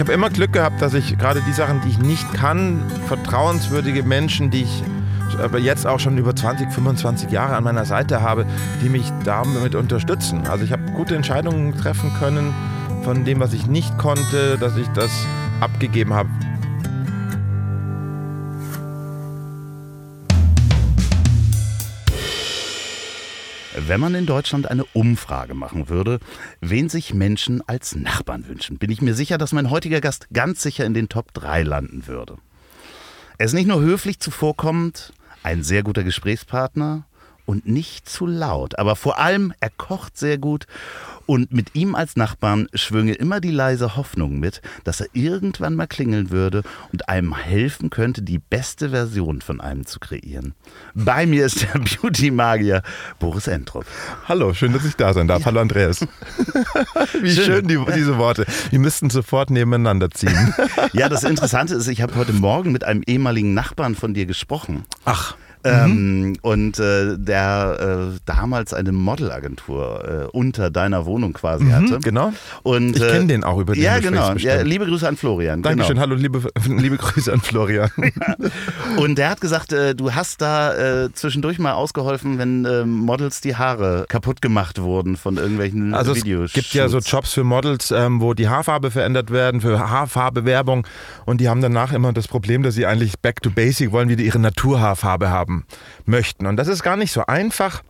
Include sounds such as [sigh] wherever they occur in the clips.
Ich habe immer Glück gehabt, dass ich gerade die Sachen, die ich nicht kann, vertrauenswürdige Menschen, die ich aber jetzt auch schon über 20, 25 Jahre an meiner Seite habe, die mich damit unterstützen. Also ich habe gute Entscheidungen treffen können von dem, was ich nicht konnte, dass ich das abgegeben habe. Wenn man in Deutschland eine Umfrage machen würde, wen sich Menschen als Nachbarn wünschen, bin ich mir sicher, dass mein heutiger Gast ganz sicher in den Top 3 landen würde. Er ist nicht nur höflich zuvorkommend, ein sehr guter Gesprächspartner und nicht zu laut, aber vor allem er kocht sehr gut und mit ihm als Nachbarn schwünge immer die leise Hoffnung mit, dass er irgendwann mal klingeln würde und einem helfen könnte, die beste Version von einem zu kreieren. Bei mir ist der [laughs] Beauty-Magier Boris Entrup. Hallo, schön, dass ich da sein darf. Ja. Hallo Andreas. [laughs] Wie schön, schön die, diese Worte. Wir müssten sofort nebeneinander ziehen. ja, das Interessante ist, ich habe heute Morgen mit einem ehemaligen Nachbarn von dir gesprochen. Ach. Ähm, mhm. Und äh, der äh, damals eine Modelagentur äh, unter deiner Wohnung quasi mhm, hatte. Genau. Und, ich kenne den auch über den Ja, genau. Ja, liebe Grüße an Florian. Dankeschön. Genau. Hallo, liebe, [laughs] liebe Grüße an Florian. [laughs] ja. Und der hat gesagt, äh, du hast da äh, zwischendurch mal ausgeholfen, wenn äh, Models die Haare kaputt gemacht wurden von irgendwelchen also Videos. Es gibt ja so Jobs für Models, ähm, wo die Haarfarbe verändert werden, für Haarfarbewerbung. Und die haben danach immer das Problem, dass sie eigentlich back to basic wollen, wieder ihre Naturhaarfarbe haben haben möchten. Und das ist gar nicht so einfach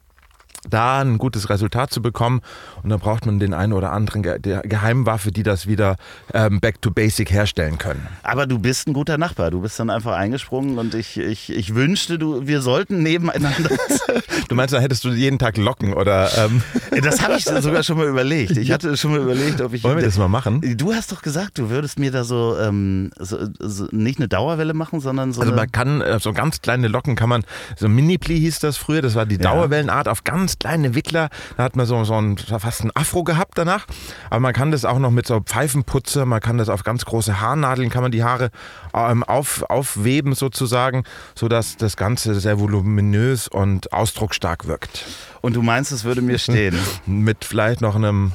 da ein gutes Resultat zu bekommen. Und da braucht man den einen oder anderen Ge Geheimwaffe, die das wieder ähm, back to basic herstellen können. Aber du bist ein guter Nachbar. Du bist dann einfach eingesprungen und ich, ich, ich wünschte, du, wir sollten nebeneinander. [laughs] du meinst, da hättest du jeden Tag Locken oder. Ähm das habe ich sogar schon mal überlegt. Ich hatte schon mal überlegt, ob ich. Wollen wir das mal machen? Du hast doch gesagt, du würdest mir da so, ähm, so, so nicht eine Dauerwelle machen, sondern so. Also man kann äh, so ganz kleine Locken kann man, so Mini-Pli hieß das früher, das war die Dauerwellenart auf ganz ganz kleine Wickler. Da hat man so, so ein, fast ein Afro gehabt danach. Aber man kann das auch noch mit so Pfeifenputze, man kann das auf ganz große Haarnadeln, kann man die Haare ähm, auf, aufweben sozusagen, sodass das Ganze sehr voluminös und ausdrucksstark wirkt. Und du meinst, es würde mir stehen? [laughs] mit vielleicht noch einem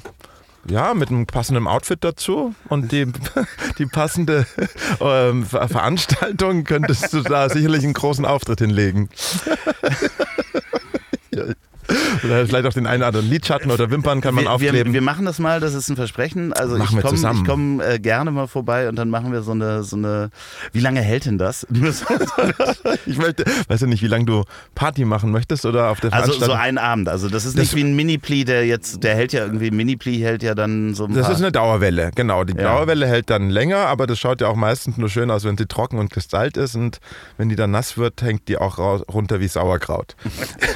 ja, mit einem passenden Outfit dazu und die, [laughs] die passende ähm, Veranstaltung könntest du da sicherlich einen großen Auftritt hinlegen. [laughs] Oder vielleicht auch den einen oder anderen Lidschatten oder Wimpern kann man wir, aufkleben. Wir, wir, machen das mal, das ist ein Versprechen. Also machen ich komme komm, äh, gerne mal vorbei und dann machen wir so eine, so eine. Wie lange hält denn das? [laughs] ich möchte, weiß ja nicht, wie lange du Party machen möchtest oder auf der Veranstaltung. Also so einen Abend. Also das ist nicht das, wie ein Mini-Pli, der jetzt, der hält ja irgendwie, Mini-Pli hält ja dann so ein Das ist eine Dauerwelle, genau. Die ja. Dauerwelle hält dann länger, aber das schaut ja auch meistens nur schön aus, wenn sie trocken und kristallt ist und wenn die dann nass wird, hängt die auch runter wie Sauerkraut.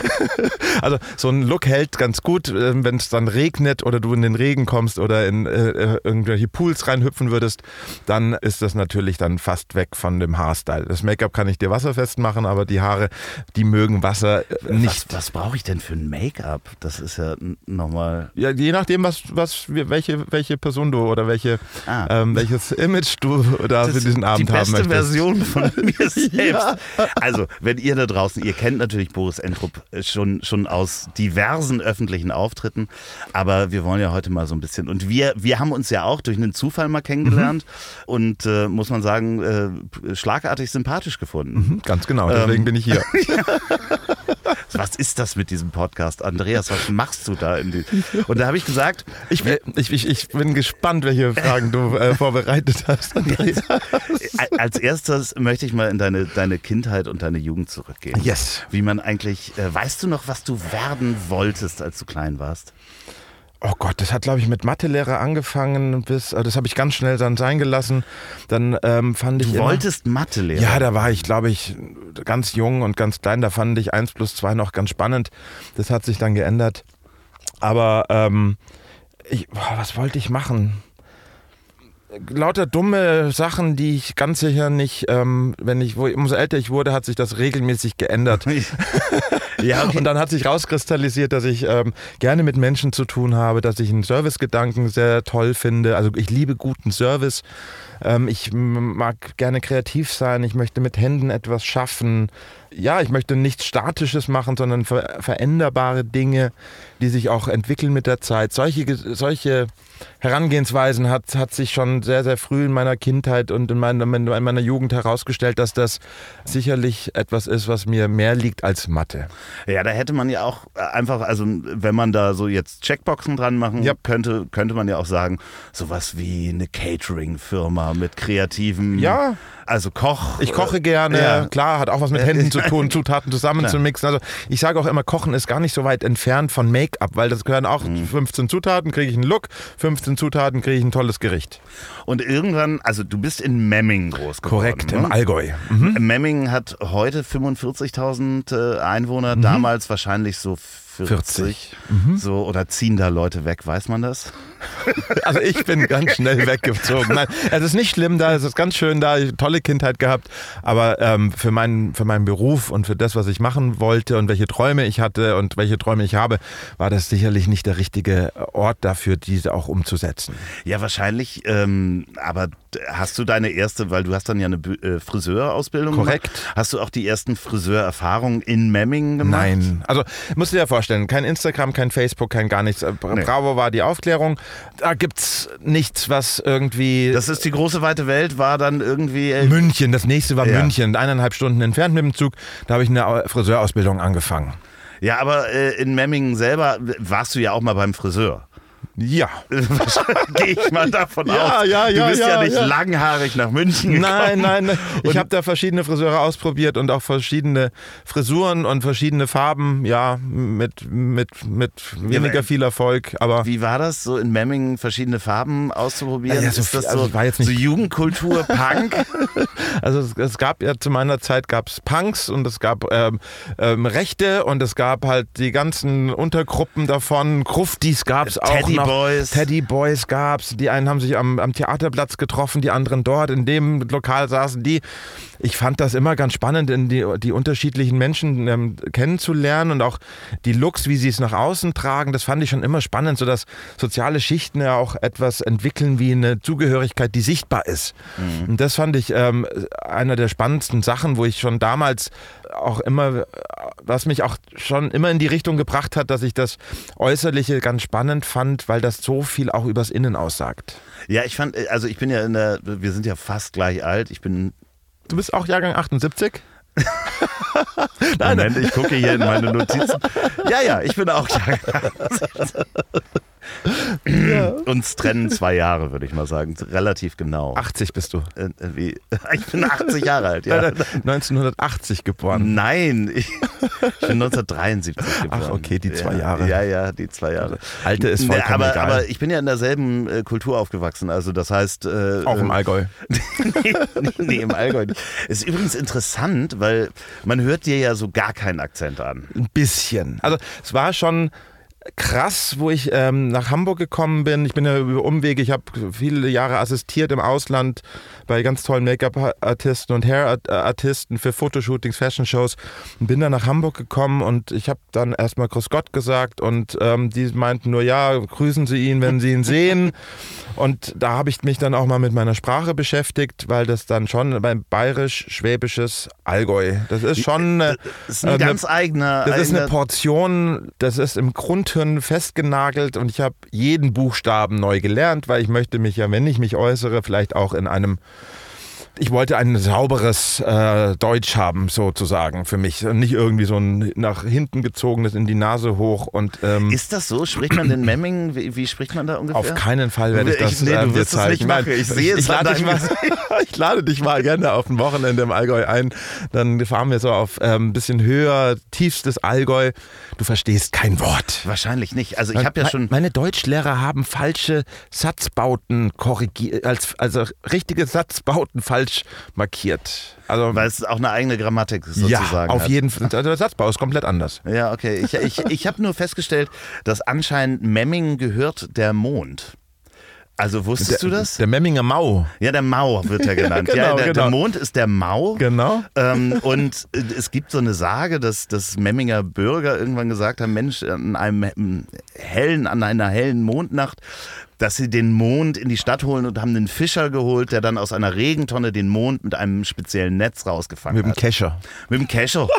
[laughs] also so ein Look hält ganz gut, äh, wenn es dann regnet oder du in den Regen kommst oder in äh, äh, irgendwelche Pools reinhüpfen würdest, dann ist das natürlich dann fast weg von dem Haarstyle. Das Make-up kann ich dir wasserfest machen, aber die Haare, die mögen Wasser äh, nicht. Was, was brauche ich denn für ein Make-up? Das ist ja nochmal. Ja, je nachdem, was, was, welche, welche Person du oder welche, ah. ähm, welches Image du da für diesen Abend haben möchtest. Die beste Version von mir [laughs] selbst. Ja. Also, wenn ihr da draußen, ihr kennt natürlich Boris Entrup schon, schon aus diversen öffentlichen Auftritten. Aber wir wollen ja heute mal so ein bisschen. Und wir, wir haben uns ja auch durch einen Zufall mal kennengelernt mhm. und äh, muss man sagen, äh, schlagartig sympathisch gefunden. Mhm, ganz genau, deswegen ähm, bin ich hier. [laughs] was ist das mit diesem Podcast? Andreas, was machst du da? Die... Und da habe ich gesagt, ich, ich, ich, ich, bin gespannt, welche Fragen du äh, vorbereitet hast. Andreas. [laughs] Als erstes möchte ich mal in deine, deine Kindheit und deine Jugend zurückgehen. Yes. Wie man eigentlich, äh, weißt du noch, was du werden wolltest, als du klein warst? Oh Gott, das hat, glaube ich, mit Mathelehrer angefangen, bis, äh, das habe ich ganz schnell dann sein gelassen. Dann ähm, fand ich. Du wolltest Mathelehrer? Ja, da war ich, glaube ich, ganz jung und ganz klein. Da fand ich 1 plus 2 noch ganz spannend. Das hat sich dann geändert. Aber ähm, ich, boah, was wollte ich machen? Lauter dumme Sachen, die ich ganz sicher nicht, ähm, wenn ich, wo, umso älter ich wurde, hat sich das regelmäßig geändert. [laughs] ja, okay. Und dann hat sich rauskristallisiert, dass ich ähm, gerne mit Menschen zu tun habe, dass ich einen Servicegedanken sehr toll finde. Also ich liebe guten Service. Ähm, ich mag gerne kreativ sein. Ich möchte mit Händen etwas schaffen. ja, ich möchte nichts Statisches machen, sondern ver veränderbare Dinge, die sich auch entwickeln mit der Zeit. Solche, solche Herangehensweisen hat, hat sich schon sehr, sehr früh in meiner Kindheit und in meiner, in meiner Jugend herausgestellt, dass das sicherlich etwas ist, was mir mehr liegt als Mathe. Ja, da hätte man ja auch einfach, also wenn man da so jetzt Checkboxen dran machen ja. könnte, könnte man ja auch sagen, sowas wie eine Catering-Firma mit kreativen. Ja. Also Koch. Ich koche gerne, ja. klar, hat auch was mit Händen zu tun, [laughs] Zutaten zusammenzumixen. Also ich sage auch immer, Kochen ist gar nicht so weit entfernt von Make-up, weil das gehören auch mhm. 15 Zutaten, kriege ich einen Look, 15 Zutaten kriege ich ein tolles Gericht. Und irgendwann, also du bist in Memming groß geworden. Korrekt, ne? im Allgäu. Mhm. Memming hat heute 45.000 äh, Einwohner, mhm. damals wahrscheinlich so 40. 40. Mhm. So, oder ziehen da Leute weg, weiß man das? [laughs] Also ich bin ganz schnell weggezogen. Nein, es ist nicht schlimm da, es ist ganz schön da, ich tolle Kindheit gehabt, aber ähm, für, meinen, für meinen Beruf und für das, was ich machen wollte und welche Träume ich hatte und welche Träume ich habe, war das sicherlich nicht der richtige Ort dafür, diese auch umzusetzen. Ja, wahrscheinlich, ähm, aber hast du deine erste, weil du hast dann ja eine äh, Friseurausbildung Korrekt. Gemacht. Hast du auch die ersten Friseurerfahrungen in Memmingen gemacht? Nein, also musst du dir vorstellen, kein Instagram, kein Facebook, kein gar nichts. Bravo war die Aufklärung da gibt es nichts, was irgendwie. Das ist die große weite Welt, war dann irgendwie. Äh, München, das nächste war ja. München, eineinhalb Stunden entfernt mit dem Zug. Da habe ich eine Friseurausbildung angefangen. Ja, aber äh, in Memmingen selber warst du ja auch mal beim Friseur. Ja. [laughs] Gehe ich mal davon ja, aus. Ja, ja, du bist ja, ja nicht langhaarig nach München gekommen. Nein, nein, nein. Ich habe da verschiedene Friseure ausprobiert und auch verschiedene Frisuren und verschiedene Farben, ja, mit, mit, mit weniger viel Erfolg. Aber Wie war das, so in Memmingen verschiedene Farben auszuprobieren? Ja, so ist das also so, war jetzt nicht so Jugendkultur, [laughs] Punk? also es, es, gab ja zu meiner Zeit gab es Punks und es gab ähm, ähm, Rechte und es gab halt die ganzen Untergruppen davon. Gruftis gab es auch noch. Boys. Teddy Boys gab's. Die einen haben sich am, am Theaterplatz getroffen, die anderen dort. In dem Lokal saßen die. Ich fand das immer ganz spannend, in die, die unterschiedlichen Menschen ähm, kennenzulernen und auch die Looks, wie sie es nach außen tragen. Das fand ich schon immer spannend, so dass soziale Schichten ja auch etwas entwickeln wie eine Zugehörigkeit, die sichtbar ist. Mhm. Und das fand ich ähm, einer der spannendsten Sachen, wo ich schon damals auch immer, was mich auch schon immer in die Richtung gebracht hat, dass ich das Äußerliche ganz spannend fand, weil das so viel auch übers Innen aussagt. Ja, ich fand, also ich bin ja in der, wir sind ja fast gleich alt. Ich bin. Du bist auch Jahrgang 78? Nein, [laughs] Moment, ich gucke hier in meine Notizen. Ja, ja, ich bin auch Jahrgang 78. Ja. [clears throat] Uns trennen zwei Jahre, würde ich mal sagen. Relativ genau. 80 bist du. Äh, äh wie? [laughs] Ich bin 80 Jahre alt, ja. 1980 geboren. Nein, ich bin 1973 geboren. Ach, okay, die zwei ja, Jahre. Ja, ja, die zwei Jahre. Alte ist vollkommen aber, egal. aber ich bin ja in derselben äh, Kultur aufgewachsen. Also das heißt... Äh, Auch im Allgäu. [laughs] nee, nee, nee, im Allgäu nicht. Ist übrigens interessant, weil man hört dir ja so gar keinen Akzent an. Ein bisschen. Also es war schon krass, wo ich ähm, nach Hamburg gekommen bin. Ich bin ja über Umwege, ich habe viele Jahre assistiert im Ausland bei ganz tollen Make-up-Artisten und Hair-Artisten für Fotoshootings, Fashion-Shows bin dann nach Hamburg gekommen und ich habe dann erstmal Grüß Gott gesagt und ähm, die meinten nur, ja, grüßen Sie ihn, wenn Sie ihn sehen. [laughs] Und da habe ich mich dann auch mal mit meiner Sprache beschäftigt, weil das dann schon beim bayerisch-schwäbisches Allgäu, das ist schon äh, das ist ein äh, ganz eigener. Das ist eine Portion, das ist im Grundhirn festgenagelt und ich habe jeden Buchstaben neu gelernt, weil ich möchte mich ja, wenn ich mich äußere, vielleicht auch in einem ich wollte ein sauberes äh, Deutsch haben, sozusagen, für mich. Nicht irgendwie so ein nach hinten gezogenes in die Nase hoch. Und, ähm, Ist das so? Spricht man den Memming? Wie, wie, spricht man da ungefähr? Auf keinen Fall werde ich das ich, nee, du wirst es nicht machen. Ich sehe es ich, lade dich mal, [laughs] ich lade dich mal gerne auf ein Wochenende im Allgäu ein. Dann fahren wir so auf ein ähm, bisschen höher, tiefstes Allgäu. Du verstehst kein Wort. Wahrscheinlich nicht. Also ich habe ja schon... Meine Deutschlehrer haben falsche Satzbauten korrigiert, als, also richtige Satzbauten falsch falsch markiert. Also, Weil es auch eine eigene Grammatik sozusagen Ja, auf hat. jeden Fall. Der Satzbau ist komplett anders. [laughs] Ja, okay. Ich, ich, ich habe nur festgestellt, dass anscheinend Memmingen gehört der Mond. Also wusstest der, du das? Der Memminger Mau. Ja, der Mau wird er [laughs] genannt. genau, ja, der, genau. der, Mond ist der Mau. Genau. Ähm, und es gibt so eine Sage, dass, dass Memminger Bürger irgendwann gesagt haben, Mensch, an einem hellen, an einer hellen Mondnacht dass sie den Mond in die Stadt holen und haben einen Fischer geholt, der dann aus einer Regentonne den Mond mit einem speziellen Netz rausgefangen Mit dem hat. Kescher. mit dem Kescher. [laughs]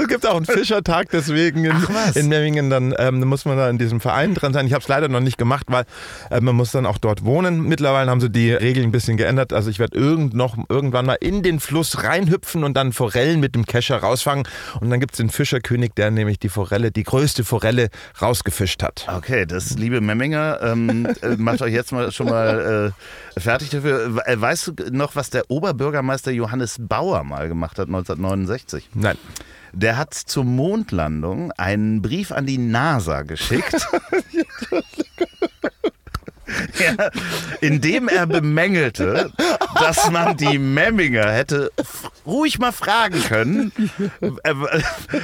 Es gibt auch einen Fischertag deswegen in, Ach, in Memmingen. Dann ähm, muss man da in diesem Verein dran sein. Ich habe es leider noch nicht gemacht, weil äh, man muss dann auch dort wohnen. Mittlerweile haben sie die Regeln ein bisschen geändert. Also ich werde irgend noch, irgendwann mal in den Fluss reinhüpfen und dann Forellen mit dem Kescher rausfangen. Und dann gibt es den Fischerkönig, der nämlich die Forelle, die größte Forelle rausgefischt hat. Okay, das liebe Memminger, ähm, äh, macht euch jetzt mal schon mal äh, fertig dafür. Äh, Weißt du noch, was der Oberbürgermeister Johannes Bauer mal gemacht hat 1969? Nein. Der hat zur Mondlandung einen Brief an die NASA geschickt. [laughs] ja, in dem er bemängelte, dass man die Memminger hätte ruhig mal fragen können, äh,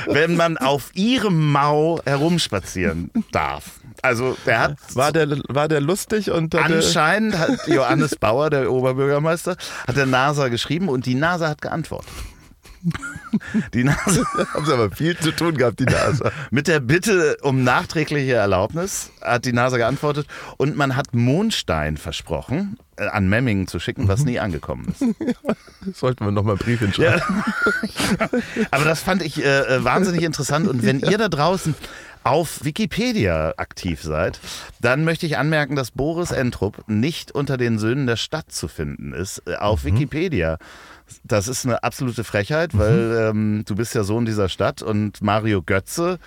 wenn man auf ihrem Mau herumspazieren darf. Also der hat War der, war der lustig und Anscheinend hat [laughs] Johannes Bauer, der Oberbürgermeister, hat der NASA geschrieben und die NASA hat geantwortet. Die NASA [laughs] haben sie aber viel zu tun gehabt, die NASA. mit der Bitte um nachträgliche Erlaubnis hat die NASA geantwortet und man hat Mondstein versprochen, äh, an Memmingen zu schicken, was nie angekommen ist. [laughs] Sollten wir nochmal einen Brief hinschreiben. Aber das fand ich äh, äh, wahnsinnig interessant und wenn ihr da draußen auf Wikipedia aktiv seid, dann möchte ich anmerken, dass Boris Entrup nicht unter den Söhnen der Stadt zu finden ist äh, auf Wikipedia. Das ist eine absolute Frechheit, weil ähm, du bist ja Sohn dieser Stadt und Mario Götze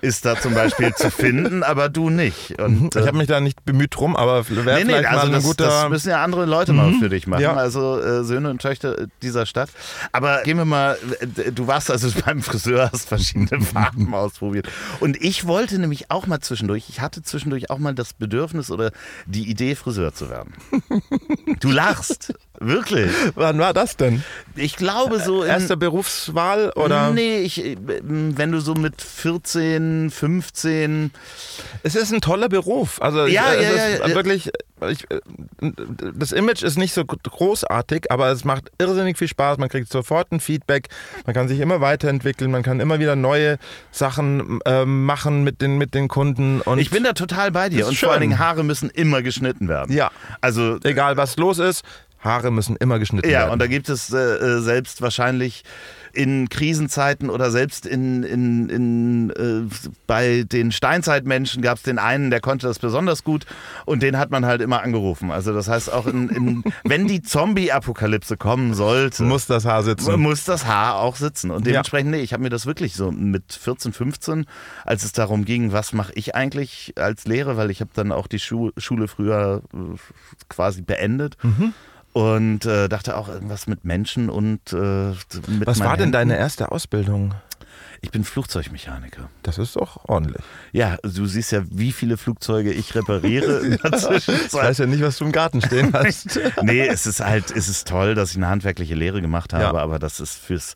ist da zum Beispiel zu [laughs] finden, aber du nicht. Und, Ich habe mich da nicht bemüht drum, aber wäre Nee, nee, vielleicht also mal ein das, guter. das müssen ja andere Leute mal für dich machen, Ja. also äh, Söhne und Töchter dieser Stadt. Aber gehen wir mal, äh, du warst also [laughs] beim Friseur, hast verschiedene [laughs] Farben ausprobiert. Und ich wollte nämlich auch mal zwischendurch, ich hatte zwischendurch auch mal das Bedürfnis oder die Idee, Friseur zu werden. [laughs] Du lachst, wirklich. Wann war das denn? Ich glaube so in, Erste Berufswahl oder? Nee, ich, wenn du so mit 14, 15 Es ist ein toller Beruf. Also Ja, ich, ja, es ja, ist ja. wirklich. Ich, äh, das Image ist nicht so großartig, aber es macht irrsinnig viel Spaß. Man kriegt sofort ein Feedback. Man kann sich immer weiterentwickeln. Man kann immer wieder neue Sachen ähm, machen mit den, mit den Kunden. Und Ich bin da total bei dir. Und vor allen schön. Dingen Haare müssen immer geschnitten werden. Ja. Also egal was los ist, Haare müssen immer geschnitten ja, werden. und da gibt es äh, äh, selbst wahrscheinlich in Krisenzeiten oder selbst in, in, in äh, bei den Steinzeitmenschen gab es den einen, der konnte das besonders gut und den hat man halt immer angerufen. Also das heißt auch in, in [laughs] wenn die Zombie-Apokalypse kommen sollte, muss das Haar sitzen. muss das Haar auch sitzen. Und dementsprechend, nee, ich habe mir das wirklich so mit 14, 15, als es darum ging, was mache ich eigentlich als Lehrer, weil ich habe dann auch die Schu Schule früher äh, quasi beendet. Und äh, dachte auch irgendwas mit Menschen und äh, mit Was war denn Händen. deine erste Ausbildung? Ich bin Flugzeugmechaniker. Das ist doch ordentlich. Ja, du siehst ja, wie viele Flugzeuge ich repariere in der [laughs] Ich weiß ja nicht, was du im Garten stehen [laughs] hast. nee, es ist halt, es ist toll, dass ich eine handwerkliche Lehre gemacht habe, Ja. aber das ist fürs,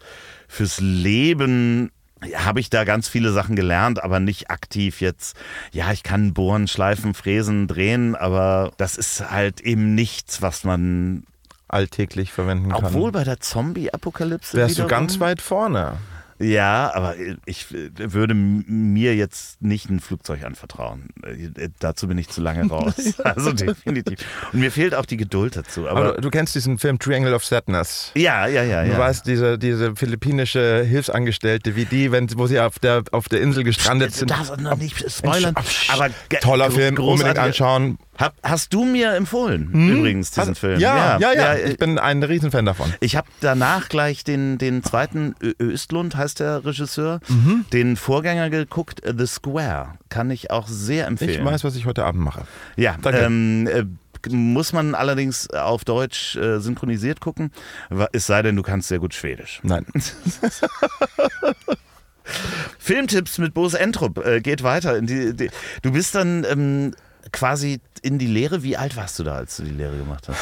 fürs Leben habe ich da ganz viele Sachen gelernt, aber nicht aktiv jetzt. Ja, ich kann bohren, schleifen, fräsen, drehen, aber das ist halt eben nichts, was man, Alltäglich verwenden kann. obwohl bei der Zombie-Apokalypse. Wärst du wiederum- ganz weit vorne. Ja, aber ich würde mir jetzt nicht ein Flugzeug anvertrauen. Äh, Dazu bin ich zu lange [laughs] raus. Also definitiv. Und mir fehlt auch die Geduld dazu. Aber, Aber du kennst diesen Film Triangle of Sadness. ja, ja, ja, Du ja. weißt, diese, diese philippinische Hilfsangestellte, wie die, wenn, wo sie auf der, auf der Insel gestrandet Du sind. darfst noch nicht spoilern. Aber Toller Film, unbedingt anschauen. Hab, hast du mir empfohlen, übrigens, diesen Hast- Film? Ja, ja, ja. äh, Ich bin ein Riesenfan davon. Ich habe danach gleich den, den zweiten, Ö Östlund heißt der Regisseur, Mhm. den Vorgänger geguckt, The Square. Kann ich auch sehr empfehlen. Ich weiß, was ich heute Abend mache. Ja, Danke. ähm, äh, muss man allerdings auf Deutsch äh, synchronisiert gucken, es sei denn, du kannst sehr gut Schwedisch. Nein. [laughs] Filmtipps mit Boris Entrup äh, geht weiter. Die, die, du bist dann ähm, quasi in die Lehre. Wie alt warst du da, als du die Lehre gemacht hast?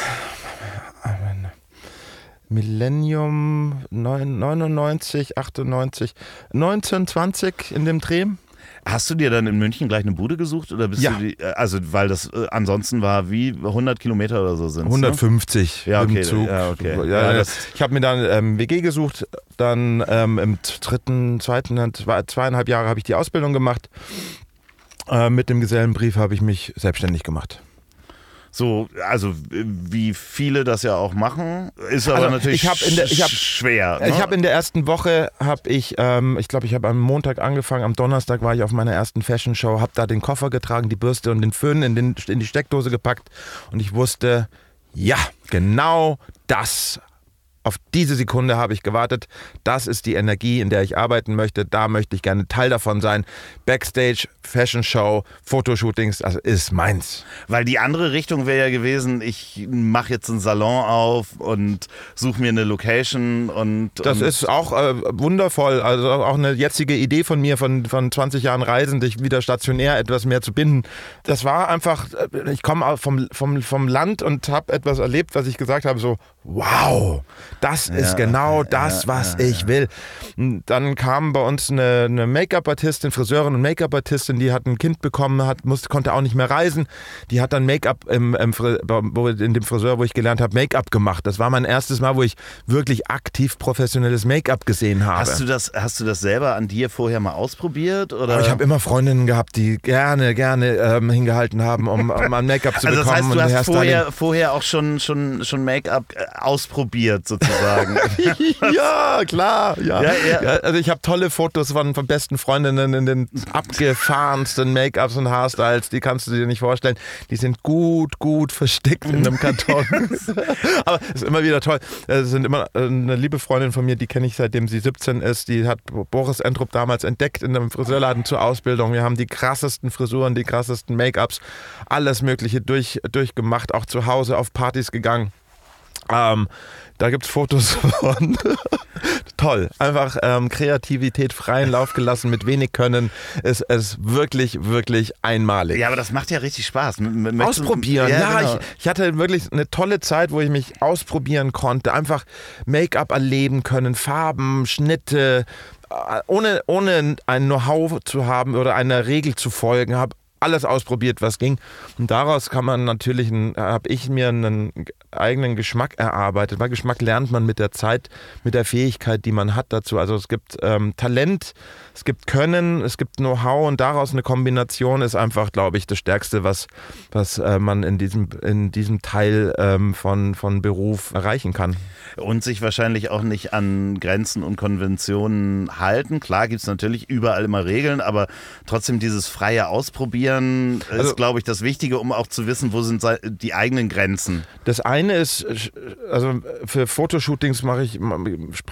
Millennium 9, 99, 98, 1920 in dem Dreh. Hast du dir dann in München gleich eine Bude gesucht oder bist Ja. du die, äh, also weil das äh, ansonsten war wie 100 Kilometer oder so sind 150 Ja, okay, im Zug. ja, okay. Ja, Ja, ich habe mir dann ähm, WG gesucht, dann ähm, im dritten, zweiten, zwei, zweieinhalb Jahre habe ich die Ausbildung gemacht. Äh, mit dem Gesellenbrief habe ich mich selbstständig gemacht. So, also wie viele das ja auch machen, ist aber Also, natürlich ich hab in der- ich hab- schwer. Ne? Ich habe in der ersten Woche, habe ich, ähm, ich glaube, ich habe am Montag angefangen, am Donnerstag war ich auf meiner ersten Fashion Show, habe da den Koffer getragen, die Bürste und den Föhn in, den, in die Steckdose gepackt und ich wusste, ja, genau das. Auf diese Sekunde habe ich gewartet. Das ist die Energie, in der ich arbeiten möchte. Da möchte ich gerne Teil davon sein. Backstage, Fashion Show, Fotoshootings, das ist meins. Weil die andere Richtung wäre ja gewesen, ich mache jetzt einen Salon auf und suche mir eine Location und. Das und ist auch äh, wundervoll. Also auch eine jetzige Idee von mir, von, von 20 Jahren Reisen, dich wieder stationär etwas mehr zu binden. Das war einfach, äh, ich komme vom, vom, vom Land und habe etwas erlebt, was ich gesagt habe, so, wow, das ist genau das, was ich will. Und Dann kam bei uns eine, eine Make-up-Artistin, Friseurin und Make-up-Artistin, die hat ein Kind bekommen, hat, musste, konnte auch nicht mehr reisen. Die hat dann Make-up im, im, in dem Friseur, wo ich gelernt habe, Make-up gemacht. Das war mein erstes Mal, wo ich wirklich aktiv professionelles Make-up gesehen habe. Hast du das, hast du das selber an dir vorher mal ausprobiert? Oder? Aber ich habe immer Freundinnen gehabt, die gerne, gerne ähm, hingehalten haben, um, um an Make-up zu [laughs] also das bekommen. heißt, du hast vorher, vorher auch schon, schon, schon Make-up äh, ausprobiert sozusagen. [laughs] ja, klar. Ja. Ja, ja. also ich habe tolle Fotos von, von besten Freundinnen in den abgefahrensten Make-ups und Haarstyles, die kannst du dir nicht vorstellen. Die sind gut, gut versteckt in einem Karton. [laughs] Aber es ist immer wieder toll. Es sind immer äh, eine liebe Freundin von mir, die kenne ich seitdem sie 17 ist. Die hat Boris Entrup damals entdeckt in einem Friseurladen zur Ausbildung. Wir haben die krassesten Frisuren, die krassesten Make-ups, alles Mögliche durch, durchgemacht, auch zu Hause auf Partys gegangen. Ähm, da gibt es Fotos [laughs] von. Toll. Einfach ähm, Kreativität freien Lauf gelassen mit wenig Können. Es ist wirklich, wirklich einmalig. ja, aber das macht ja richtig Spaß. M- Ausprobieren. Ja, genau. ich, ich hatte wirklich eine tolle Zeit, wo ich mich ausprobieren konnte. Einfach Make-up erleben können, Farben, Schnitte, äh, ohne, ohne ein Know-how zu haben oder einer Regel zu folgen, habe alles ausprobiert, was ging. Und daraus kann man natürlich, habe ich mir einen eigenen Geschmack erarbeitet. Weil Geschmack lernt man mit der Zeit, mit der Fähigkeit, die man hat dazu. Also es gibt ähm, Talent, es gibt Können, es gibt Know-how und daraus eine Kombination ist einfach, glaube ich, das Stärkste, was, was äh, man in diesem, in diesem Teil ähm, von, von Beruf erreichen kann. Und sich wahrscheinlich auch nicht an Grenzen und Konventionen halten. Klar gibt es natürlich überall immer Regeln, aber trotzdem dieses freie Ausprobieren Also- ist, glaube ich, das Wichtige, um auch zu wissen, wo sind die eigenen Grenzen. Das eine ist, also für Fotoshootings mache ich,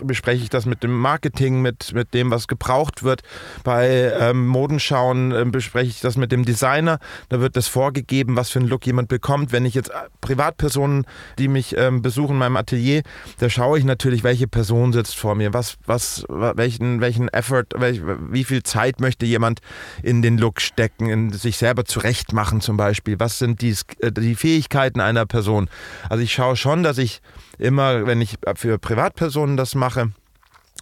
bespreche ich das mit dem Marketing, mit, mit dem, was gebraucht wird. Bei ähm, Modenschauen äh, bespreche ich das mit dem Designer. Da wird das vorgegeben, was für einen Look jemand bekommt. Wenn ich jetzt äh, Privatpersonen, die mich ähm, besuchen in meinem Atelier, da schaue ich natürlich, welche Person sitzt vor mir, was, was, welchen, welchen Effort, welch, wie viel Zeit möchte jemand in den Look stecken, in sich selber zurechtmachen zum Beispiel. Was sind die, äh, die Fähigkeiten einer Person? Also ich schaue schon, dass ich immer, wenn ich für Privatpersonen das mache,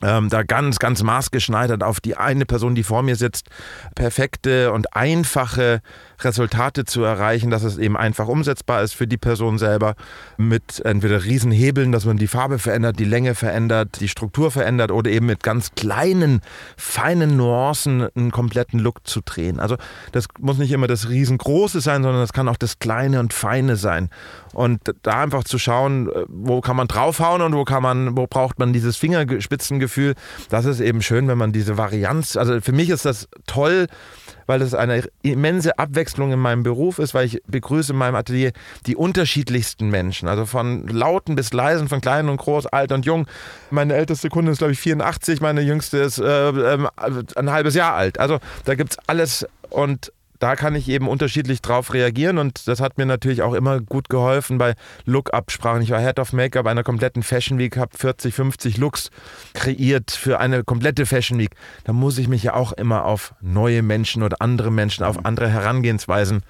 ähm, da ganz, ganz maßgeschneidert auf die eine Person, die vor mir sitzt, perfekte und einfache Resultate zu erreichen, dass es eben einfach umsetzbar ist für die Person selber mit entweder Riesenhebeln, dass man die Farbe verändert, die Länge verändert, die Struktur verändert oder eben mit ganz kleinen, feinen Nuancen einen kompletten Look zu drehen. Also das muss nicht immer das Riesengroße sein, sondern das kann auch das Kleine und Feine sein. Und da einfach zu schauen, äh, wo kann man draufhauen und wo kann man, wo braucht man dieses Fingerspitzengefühl. Das ist eben schön, wenn man diese Varianz, also für mich ist das toll, weil das eine immense Abwechslung in meinem Beruf ist, weil ich begrüße in meinem Atelier die unterschiedlichsten Menschen, also von lauten bis leisen, von klein und groß, alt und jung. Meine älteste Kundin ist, glaube ich, 84, meine jüngste ist äh, ähm, ein halbes Jahr alt. Also da gibt es alles und da kann ich eben unterschiedlich drauf reagieren und das hat mir natürlich auch immer gut geholfen bei Look-Absprachen. Ich war Head of Make-up einer kompletten Fashion Week, habe 40, 50 Looks kreiert für eine komplette Fashion Week. Da muss ich mich ja auch immer auf neue Menschen oder andere Menschen, auf andere Herangehensweisen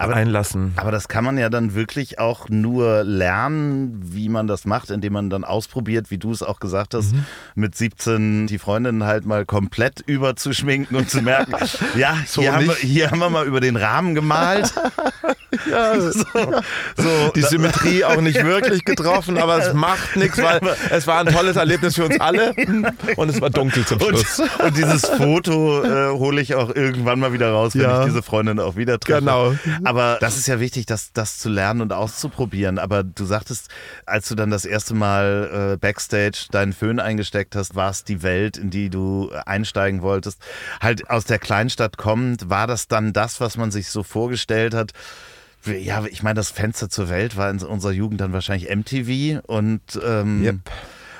einlassen. Aber das kann man ja dann wirklich auch nur lernen, wie man das macht, indem man dann ausprobiert, wie du es auch gesagt hast, Mhm. mit mit 17 die Freundin halt mal komplett überzuschminken und zu merken, [laughs] ja, So hier, haben wir, hier haben wir mal über den Rahmen gemalt. [laughs] [laughs] Ja, [laughs] so, so, die Symmetrie auch nicht wirklich getroffen, aber es macht nichts, weil es war ein tolles Erlebnis für uns alle [laughs] und es war dunkel zum Schluss. Und, und dieses Foto äh, hole ich auch irgendwann mal wieder raus, wenn ja. ich diese Freundin auch wieder treffe. Genau. Aber das ist ja wichtig, das, das zu lernen und auszuprobieren. Aber du sagtest, als du dann das erste Mal äh, Backstage deinen Föhn eingesteckt hast, war es die Welt, in die du einsteigen wolltest. Halt aus der Kleinstadt kommend, war das dann das, was man sich so vorgestellt hat? Ja, ich meine, das Fenster zur Welt war in unserer Jugend dann wahrscheinlich MTV und ähm, yep.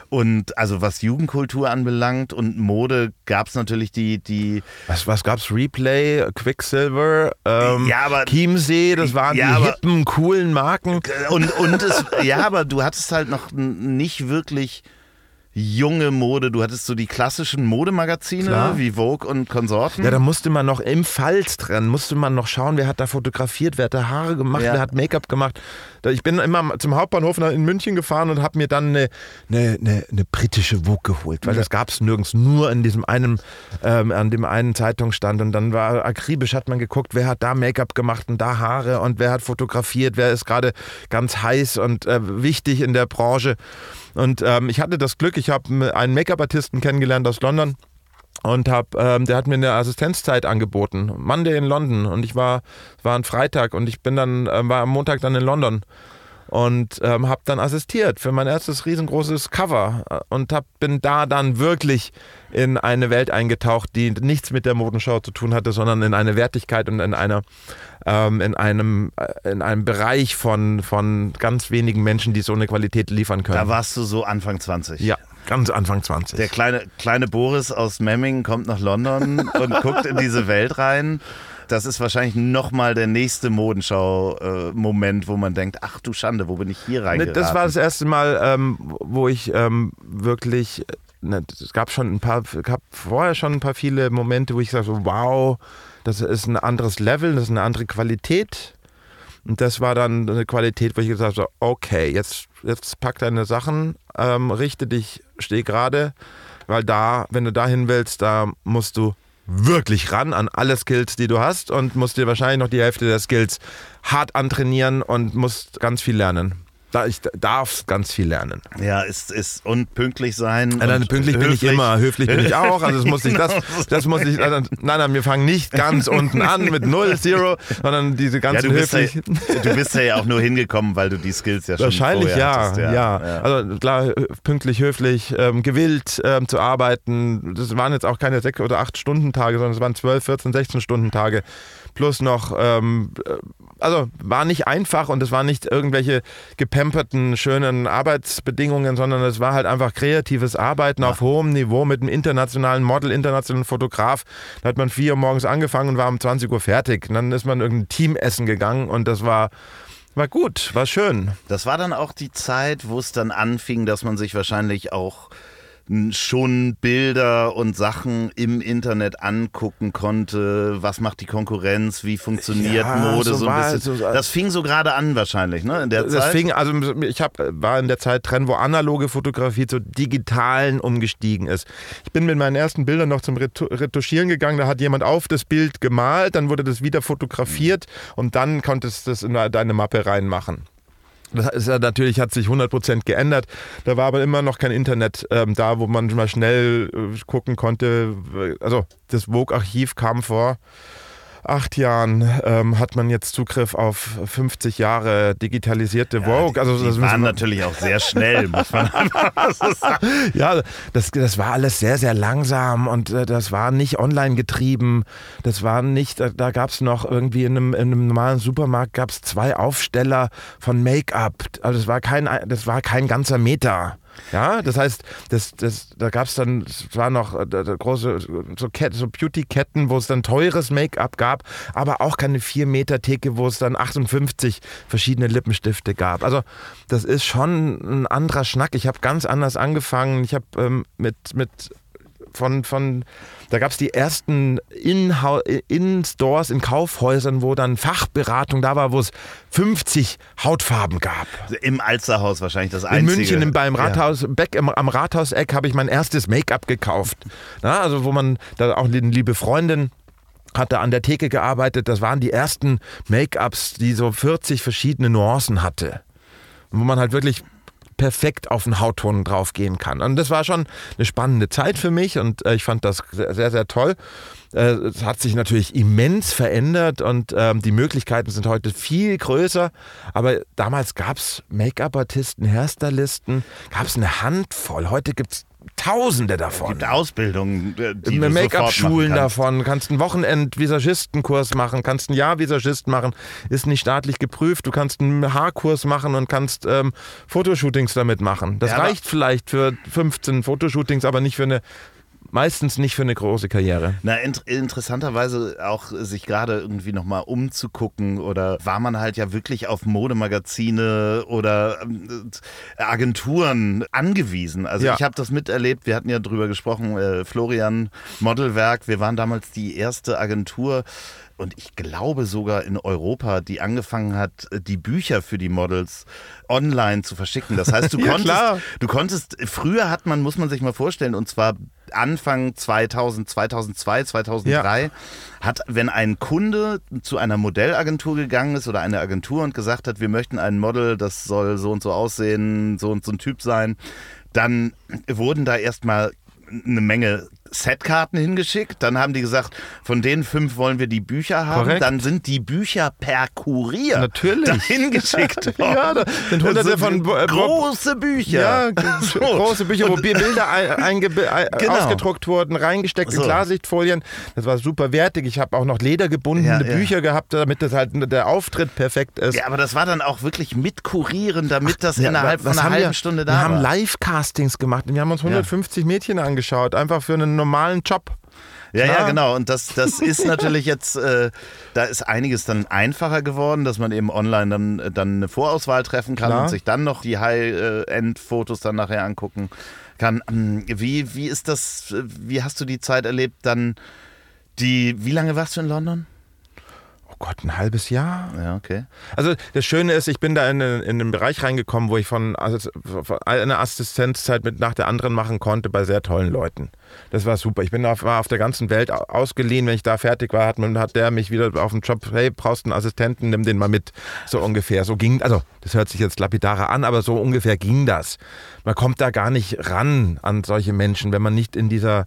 Und also was Jugendkultur anbelangt und Mode gab es natürlich die, die. Was, was es? Replay, Quicksilver, ähm, ja, aber, Chiemsee, das waren ja, die aber, hippen, coolen Marken. Und, und es, ja, aber du hattest halt noch nicht wirklich junge Mode. Du hattest so die klassischen Modemagazine Klar. wie Vogue und Konsorten. Ja, da musste man noch im Falz dran, musste man noch schauen, wer hat da fotografiert, wer hat da Haare gemacht, ja. wer hat Make-up gemacht. Ich bin immer zum Hauptbahnhof in München gefahren und habe mir dann eine, eine, eine, eine, britische Vogue geholt, weil ja. das gab es nirgends, nur in diesem einen, ähm, an dem einen Zeitungsstand. Und dann war akribisch, hat man geguckt, wer hat da Make-up gemacht und da Haare und wer hat fotografiert, wer ist gerade ganz heiß und äh, wichtig in der Branche. Und ähm, ich hatte das Glück, ich habe einen Make-up-Artisten kennengelernt aus London und hab, ähm, der hat mir eine Assistenzzeit angeboten. Monday in London und ich war, war ein Freitag und ich bin dann, äh, war am Montag dann in London und ähm, habe dann assistiert für mein erstes riesengroßes Cover und hab, bin da dann wirklich in eine Welt eingetaucht, die nichts mit der Modenschau zu tun hatte, sondern in eine Wertigkeit und in einer ähm, in einem äh, in einem Bereich von von ganz wenigen Menschen, die so eine Qualität liefern können. Da warst du so Anfang 20. Ja. Ganz Anfang 20. Der kleine, kleine Boris aus Memmingen kommt nach London und guckt in diese Welt rein das ist wahrscheinlich nochmal der nächste Modenschau-Moment, wo man denkt, ach du Schande, wo bin ich hier reingeraten? Das war das erste Mal, ähm, wo ich ähm, wirklich, ne, es gab schon ein paar, gab vorher schon ein paar viele Momente, wo ich sage, so, wow, das ist ein anderes Level, das ist eine andere Qualität. Und das war dann eine Qualität, wo ich gesagt habe, okay, jetzt, jetzt pack deine Sachen, ähm, richte dich, steh gerade, weil da, wenn du dahin willst, da musst du wirklich ran an alle Skills, die du hast und musst dir wahrscheinlich noch die Hälfte der Skills hart antrainieren und musst ganz viel lernen. Da, ich darf ganz viel lernen. Ja, ist, ist und pünktlich sein. Ja, nein, pünktlich höflich. bin ich immer, höflich bin ich [laughs] auch. Also das muss ich, das, das muss ich, also, nein, nein, wir fangen nicht ganz unten an mit null, zero, sondern diese ganzen ja, höflich. Ja, du bist ja auch nur hingekommen, weil du die Skills ja schon Wahrscheinlich ja, hattest, ja, ja, ja. Also klar, pünktlich, höflich, ähm, gewillt ähm, zu arbeiten. Das waren jetzt auch keine sechs oder acht Stunden Tage, sondern es waren zwölf, 14, 16 Stunden Tage plus noch, ähm, äh, also war nicht einfach und es waren nicht irgendwelche gepamperten, schönen Arbeitsbedingungen, sondern es war halt einfach kreatives Arbeiten ja. auf hohem Niveau mit einem internationalen Model, internationalen Fotograf. Da hat man vier Uhr morgens angefangen und war um 20 Uhr fertig. Und dann ist man irgendein Teamessen gegangen und das war war gut, war schön. Das war dann auch die Zeit, wo es dann anfing, dass man sich wahrscheinlich auch schon Bilder und Sachen im Internet angucken konnte. Was macht die Konkurrenz? Wie funktioniert ja, Mode so, so ein bisschen? So, das fing so gerade an wahrscheinlich, ne? In der das Zeit. fing, also ich hab, war in der Zeit drin, wo analoge Fotografie zu digitalen umgestiegen ist. Ich bin mit meinen ersten Bildern noch zum Retuschieren gegangen. Da hat jemand auf das Bild gemalt, dann wurde das wieder fotografiert und dann konntest du das in deine Mappe reinmachen. Das ist ja natürlich, hat sich 100% geändert. Da war aber immer noch kein Internet ähm, da, wo man mal schnell äh, gucken konnte. Also das Vogue-Archiv kam vor acht Jahren ähm, hat man jetzt Zugriff auf 50 Jahre digitalisierte Vogue. also, die das waren natürlich auch sehr schnell, muss man [laughs] so sagen. Ja, das, das war alles sehr, sehr langsam und äh, das war nicht online getrieben. Das war nicht, da, da gab es noch irgendwie in einem, in einem normalen Supermarkt gab es zwei Aufsteller von Make-up. Also das war kein, das war kein ganzer Meter. Ja, das heißt, das, das, da gab es dann, es war noch äh, große so, so Beauty-Ketten, wo es dann teures Make-up gab, aber auch keine 4-Meter-Theke, wo es dann 58 verschiedene Lippenstifte gab. Also das ist schon ein anderer Schnack. Ich habe ganz anders angefangen. Ich habe ähm, mit, mit von, von da gab es die ersten In-Stores in Kaufhäusern, wo dann Fachberatung da war, wo es 50 Hautfarben gab. Im Alsterhaus wahrscheinlich das einzige. In München beim Rathaus, ja. Beck am Rathauseck habe ich mein erstes Make-up gekauft. Na, also wo man da auch eine liebe Freundin hatte an der Theke gearbeitet. Das waren die ersten Make-ups, die so 40 verschiedene Nuancen hatte. Wo man halt wirklich perfekt auf den Hautton draufgehen kann. Und das war schon eine spannende Zeit für mich und äh, ich fand das sehr, sehr toll. Äh, es hat sich natürlich immens verändert und ähm, die Möglichkeiten sind heute viel größer. Aber damals gab es Make-up-Artisten, Hairstylisten, gab es eine Handvoll. Heute gibt es Tausende davon. Es gibt Ausbildungen, äh, die Make-up-Schulen davon. Kannst einen Wochenend-Visagistenkurs machen, kannst ein Jahr Visagist machen, ist nicht staatlich geprüft. Du kannst einen Haarkurs machen und kannst ähm, Fotoshootings damit machen. Das ja, reicht vielleicht für 15 Fotoshootings, aber nicht für eine meistens nicht für eine große Karriere. Na, in interessanterweise auch sich gerade irgendwie nochmal umzugucken oder war man halt ja wirklich auf Modemagazine oder äh, Agenturen angewiesen. Also ja. ich habe das miterlebt, wir hatten ja drüber gesprochen, äh, Florian Modelwerk, wir waren damals die erste Agentur, und ich glaube sogar in Europa, die angefangen hat, die Bücher für die Models online zu verschicken. Das heißt, du [laughs] konntest, ja, du konntest, früher hat man, muss man sich mal vorstellen, und zwar Anfang 2000, 2002, 2003, ja. hat, wenn ein Kunde zu einer Modellagentur gegangen ist oder eine Agentur und gesagt hat, wir möchten ein Model, das soll so und so aussehen, so und so ein Typ sein, dann wurden da erstmal eine Menge Setkarten hingeschickt. Dann haben die gesagt, von den fünf wollen wir die Bücher haben. Korrekt. Dann sind die Bücher per Kurier Natürlich. dahin [laughs] geschickt worden. ja, da sind hunderte von äh, große Bücher. Ja, [laughs] so. große Bücher, wo Bilder [laughs] ein, genau. ausgedruckt wurden, reingesteckt so. in Klarsichtfolien. Das war super wertig. Ich habe auch noch ledergebundene ja, ja. Bücher gehabt, damit das halt der Auftritt perfekt ist. Ja, aber das war dann auch wirklich mit Kurieren, damit das ja, innerhalb von einer halben wir, Stunde da wir war. Wir haben Live-Castings gemacht. Wir haben uns 150 Mädchen angeschaut, einfach für einen normalen Job. Ja, ja, genau. Und das, das [laughs] ist natürlich jetzt, äh, da ist einiges dann einfacher geworden, dass man eben online dann, dann eine Vorauswahl treffen kann Klar. und sich dann noch die High-End-Fotos dann nachher angucken kann. Hm, wie, wie ist das, wie hast du die Zeit erlebt, dann die, wie lange warst du in London? Oh Gott, ein halbes Jahr. Ja, okay. Also das Schöne ist, ich bin da in, in den Bereich reingekommen, wo ich von, also von einer Assistenzzeit mit nach der anderen machen konnte bei sehr tollen Leuten. Das war super. Ich bin auf, war auf der ganzen Welt ausgeliehen. Wenn ich da fertig war, hat, man, hat der mich wieder auf den Job, hey, brauchst einen Assistenten, nimm den mal mit. So ungefähr. So ging, also das hört sich jetzt lapidarer an, aber so ungefähr ging das. Man kommt da gar nicht ran an solche Menschen, wenn man nicht in dieser,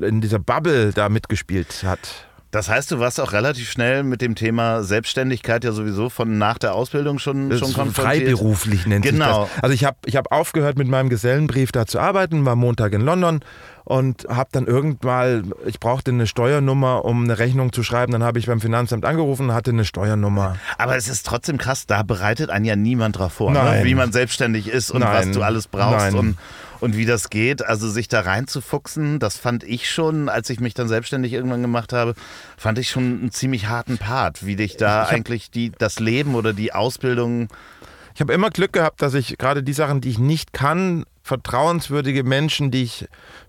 in dieser Bubble da mitgespielt hat. Das heißt, du warst auch relativ schnell mit dem Thema Selbstständigkeit ja sowieso von nach der Ausbildung schon, das schon konfrontiert. Freiberuflich nennt genau. sich das. Also ich habe ich hab aufgehört mit meinem Gesellenbrief da zu arbeiten, war Montag in London und habe dann irgendwann, ich brauchte eine Steuernummer, um eine Rechnung zu schreiben. Dann habe ich beim Finanzamt angerufen und hatte eine Steuernummer. Aber es ist trotzdem krass, da bereitet einen ja niemand drauf vor, ne? wie man selbstständig ist und Nein. was du alles brauchst. Nein. Und und wie das geht. Also sich da reinzufuchsen, das fand ich schon, als ich mich dann selbstständig irgendwann gemacht habe, fand ich schon einen ziemlich harten Part, wie dich da eigentlich die, das Leben oder die Ausbildung. Ich habe immer Glück gehabt, dass ich gerade die Sachen, die ich nicht kann, vertrauenswürdige Menschen, die ich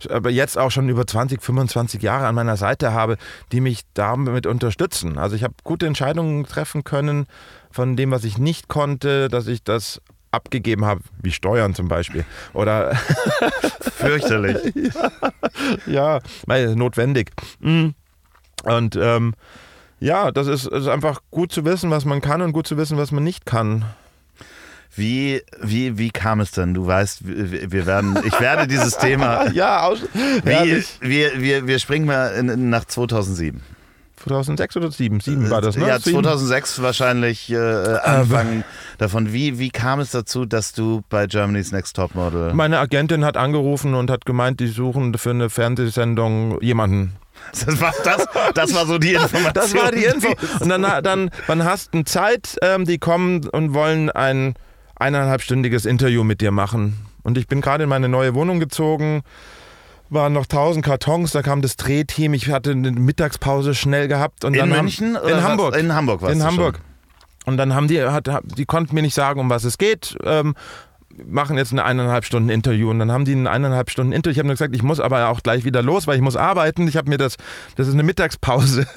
aber jetzt auch schon über 20, 25 Jahre an meiner Seite habe, die mich damit unterstützen. Also ich habe gute Entscheidungen treffen können von dem, was ich nicht konnte, dass ich das abgegeben habe, wie Steuern zum Beispiel. Oder [laughs] fürchterlich. ja, ja notwendig. Mm. Und ähm, ja, das ist, ist einfach gut zu wissen, was man kann und gut zu wissen, was man nicht kann. Wie, wie, wie kam es denn? Du weißt, wir werden, ich werde dieses Thema. [laughs] ja, aus, wie, wir, wir, wir springen mal in, nach 2007. 2006 oder 2007? 7 war das, ne? Ja, 2006 7. wahrscheinlich äh, Anfang davon. Wie, wie kam es dazu, dass du bei Germany's Next Top Model... Meine Agentin hat angerufen und hat gemeint, die suchen für eine Fernsehsendung jemanden. [laughs] Das war, das, das war so die Information. [laughs] Das war die Info. Und dann, dann man hast eine Zeit, ähm, die kommen und wollen ein eineinhalbstündiges Interview mit dir machen. Und ich bin gerade in meine neue Wohnung gezogen waren noch tausend Kartons, da kam das Drehteam, ich hatte eine Mittagspause schnell gehabt. Und in dann München? Haben, in Hamburg. In Hamburg war In Hamburg. Schon. Und dann haben die, hat, die konnten mir nicht sagen, um was es geht. Ähm, machen jetzt eine eineinhalb Stunden Interview und dann haben die eine eineinhalb Stunden Interview. Ich habe nur gesagt, ich muss aber auch gleich wieder los, weil ich muss arbeiten. Ich habe mir das, das ist eine Mittagspause.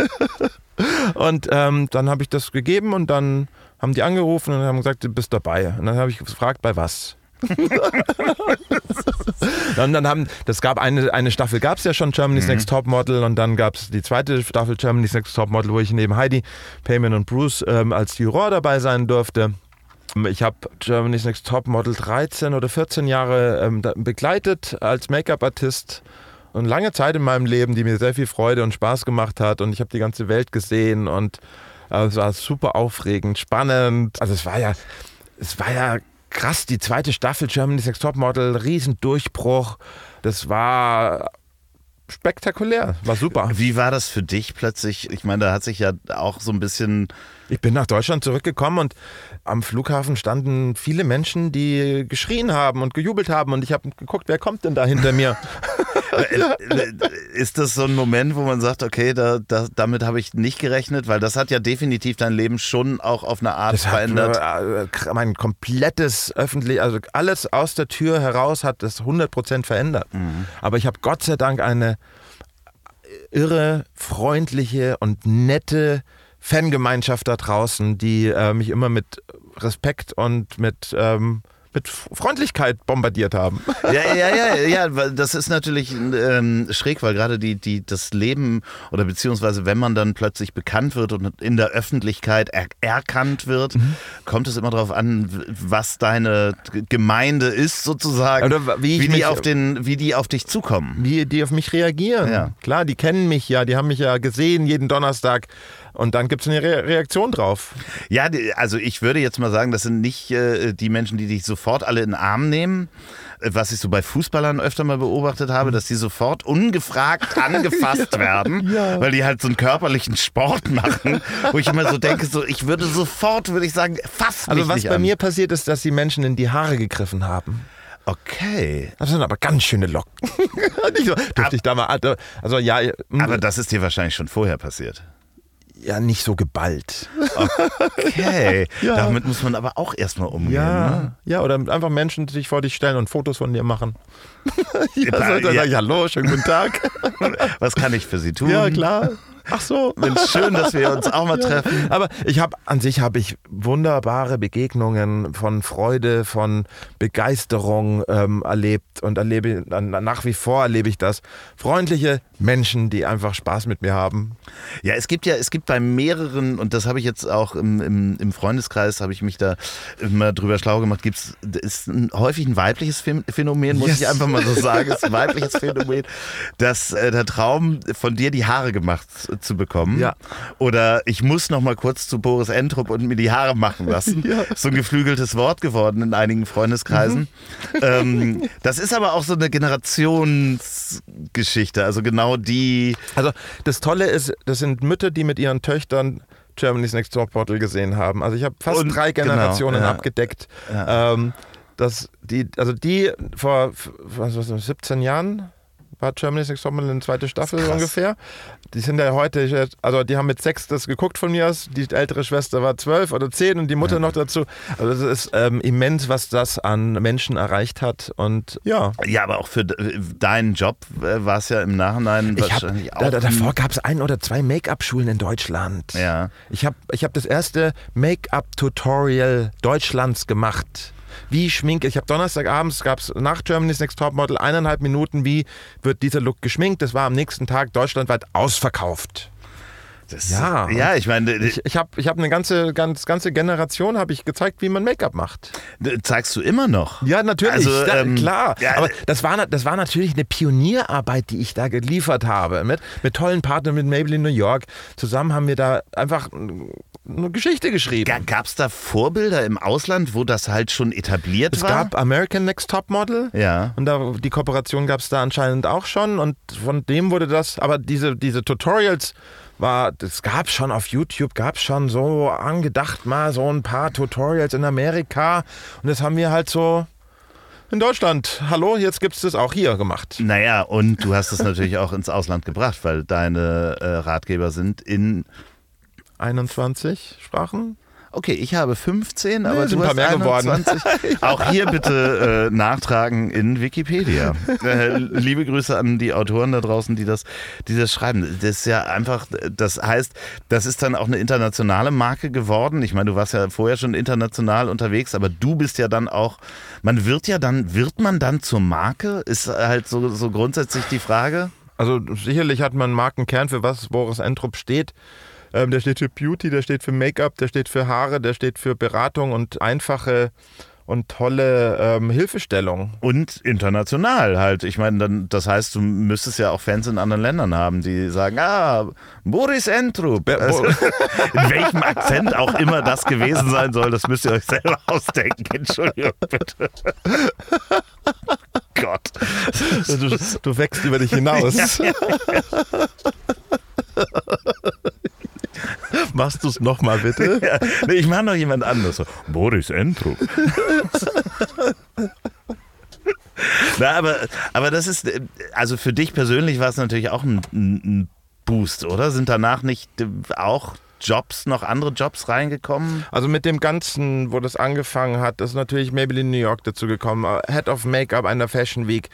[laughs] und ähm, dann habe ich das gegeben und dann haben die angerufen und haben gesagt, du bist dabei. Und dann habe ich gefragt, bei was? [laughs] und dann haben, das gab eine, eine Staffel, gab es ja schon Germany's Next Top Model und dann gab es die zweite Staffel Germany's Next Top Model, wo ich neben Heidi, Payman und Bruce ähm, als Juror dabei sein durfte. Ich habe Germany's Next Top Model 13 oder 14 Jahre ähm, begleitet als Make-up-Artist und lange Zeit in meinem Leben, die mir sehr viel Freude und Spaß gemacht hat und ich habe die ganze Welt gesehen und äh, es war super aufregend, spannend. Also es war ja, es war ja krass, die zweite Staffel Germany's Next Top Model, Riesendurchbruch. Das war spektakulär, war super. Wie war das für dich plötzlich? Ich meine, da hat sich ja auch so ein bisschen. Ich bin nach Deutschland zurückgekommen und am Flughafen standen viele Menschen, die geschrien haben und gejubelt haben und ich habe geguckt, wer kommt denn da hinter mir? [laughs] Ist das so ein Moment, wo man sagt, okay, da, da, damit habe ich nicht gerechnet, weil das hat ja definitiv dein Leben schon auch auf eine Art das verändert. Hat, äh, mein komplettes öffentlich, also alles aus der Tür heraus hat das 100% verändert. Mhm. Aber ich habe Gott sei Dank eine irre, freundliche und nette Fangemeinschaft da draußen, die äh, mich immer mit Respekt und mit ähm, mit Freundlichkeit bombardiert haben. Ja, ja, ja, ja, [laughs] das ist natürlich ähm, schräg, weil gerade die, die, das Leben oder beziehungsweise wenn man dann plötzlich bekannt wird und in der Öffentlichkeit er erkannt wird, mhm. kommt es immer darauf an, was deine Gemeinde ist sozusagen, oder wie, wie die auf den, wie die auf dich zukommen. Wie die auf mich reagieren. Ja. Klar, die kennen mich ja, die haben mich ja gesehen jeden Donnerstag und dann gibt es eine Re Reaktion drauf. Ja, also ich würde jetzt mal sagen, das sind nicht äh, die Menschen, die dich sofort alle in den Arm nehmen. Äh, was ich so bei Fußballern öfter mal beobachtet habe, dass die sofort ungefragt [laughs] angefasst werden, ja. weil die halt so einen körperlichen Sport machen, wo ich immer so denke, so ich würde sofort, würde ich sagen, fast Also was bei an. mir passiert ist, dass die Menschen in die Haare gegriffen haben. Okay. Das sind aber ganz schöne Locken. [laughs] dürfte ich da mal. Also ja. Aber das ist dir wahrscheinlich schon vorher passiert ja nicht so geballt. [laughs] Okay. [laughs] ja. Damit muss man aber auch erstmal umgehen. Ja. Ne? ja, oder einfach Menschen sich vor dich stellen und Fotos von dir machen. [laughs] ja, ja, so, dann ja. ich, hallo, schönen guten Tag. Was kann ich für Sie tun? Ja, klar. Ach so. Mensch, schön, dass wir uns auch mal treffen. Aber ich habe an sich habe ich wunderbare Begegnungen von Freude, von Begeisterung ähm, erlebt und erlebe nach wie vor erlebe ich das. Freundliche Menschen, die einfach Spaß mit mir haben. Ja, es gibt ja, es gibt bei mehreren, und das habe ich jetzt auch im, im, im Freundeskreis, habe ich mich da immer drüber schlau gemacht, gibt es, ist ein, häufig ein weibliches Phänomen, muss yes. ich einfach mal so [laughs] sagen, ist ein weibliches Phänomen, dass äh, der Traum von dir die Haare gemacht zu bekommen. Ja. Oder ich muss noch mal kurz zu Boris Entrup und mir die Haare machen lassen. [laughs] Ja. So ein geflügeltes Wort geworden in einigen Freundeskreisen. Mhm. Ähm, das ist aber auch so eine Generationsgeschichte. Also genau die. Also das Tolle ist, das sind Mütter, die mit ihren Töchtern Germany's Next Top Bottle gesehen haben. Also ich habe fast und, drei genau, Generationen genau, ja. abgedeckt. Ja. Ähm, dass die, also die vor was, was, 17 Jahren war Germany's Next Topmodel eine zweite Staffel ungefähr. Die sind ja heute, also die haben mit sechs das geguckt von mir aus. Die ältere Schwester war zwölf oder zehn und die Mutter ja. noch dazu. Also es ist ähm, immens, was das an Menschen erreicht hat und ja. Ja, aber auch für deinen Job äh, war es ja im Nachhinein ich wahrscheinlich hab, auch. Da, davor gab es ein oder zwei Make-up-Schulen in Deutschland. Ja. Ich habe ich hab das erste Make-up-Tutorial Deutschlands gemacht wie schminke ich. habe Donnerstagabends, gab es nach Germany's Next Top Model eineinhalb Minuten, wie wird dieser Look geschminkt. Das war am nächsten Tag deutschlandweit ausverkauft. Das, ja, ja, ich meine, ich, ich habe ich hab eine ganze, ganz, ganze Generation habe ich gezeigt, wie man Make-up macht. Zeigst du immer noch? Ja, natürlich, also, da, ähm, klar. Ja, Aber das war, das war natürlich eine Pionierarbeit, die ich da geliefert habe. Mit, mit tollen Partnern, mit Maybelline New York. Zusammen haben wir da einfach eine Geschichte geschrieben. Gab es da Vorbilder im Ausland, wo das halt schon etabliert es war? Es gab American Next Top Model. Ja. Und da, die Kooperation gab es da anscheinend auch schon. Und von dem wurde das, aber diese, diese Tutorials war, das gab schon auf YouTube, gab es schon so angedacht mal so ein paar Tutorials in Amerika. Und das haben wir halt so in Deutschland. Hallo, jetzt gibt es das auch hier gemacht. Naja, und du hast es natürlich auch ins Ausland gebracht, weil deine äh, Ratgeber sind in 21 Sprachen. Okay, ich habe 15, aber Nee, sind du hast mehr geworden. 21. [laughs] Auch hier bitte äh, nachtragen in Wikipedia. [laughs] Äh, liebe Grüße an die Autoren da draußen, die das, die das schreiben. Das ist ja einfach, das heißt, das ist dann auch eine internationale Marke geworden. Ich meine, du warst ja vorher schon international unterwegs, aber du bist ja dann auch, man wird ja dann, wird man dann zur Marke? Ist halt so, so grundsätzlich die Frage. Also sicherlich hat man einen Markenkern, für was Boris Entrup steht. Ähm, der steht für Beauty, der steht für Make-up, der steht für Haare, der steht für Beratung und einfache und tolle ähm, Hilfestellung. Und international halt. Ich meine, dann, das heißt, du müsstest ja auch Fans in anderen Ländern haben, die sagen, ah, Boris Entrup. Be- Also, [laughs] in welchem Akzent auch immer das gewesen sein soll, das müsst ihr euch selber [laughs] ausdenken. Entschuldigung, bitte. [laughs] Gott. Du, du wächst über dich hinaus. Machst du es nochmal bitte? [laughs] Ja, nee, ich mache noch jemand anderes. So, Boris Entrup. [laughs] Na, aber, aber das ist, äh, also für dich persönlich war es natürlich auch ein, ein Boost, oder? Sind danach nicht äh, auch Jobs, noch andere Jobs reingekommen? Also mit dem Ganzen, wo das angefangen hat, ist natürlich Maybelline New York dazu gekommen. Head of Make-up einer Fashion Week.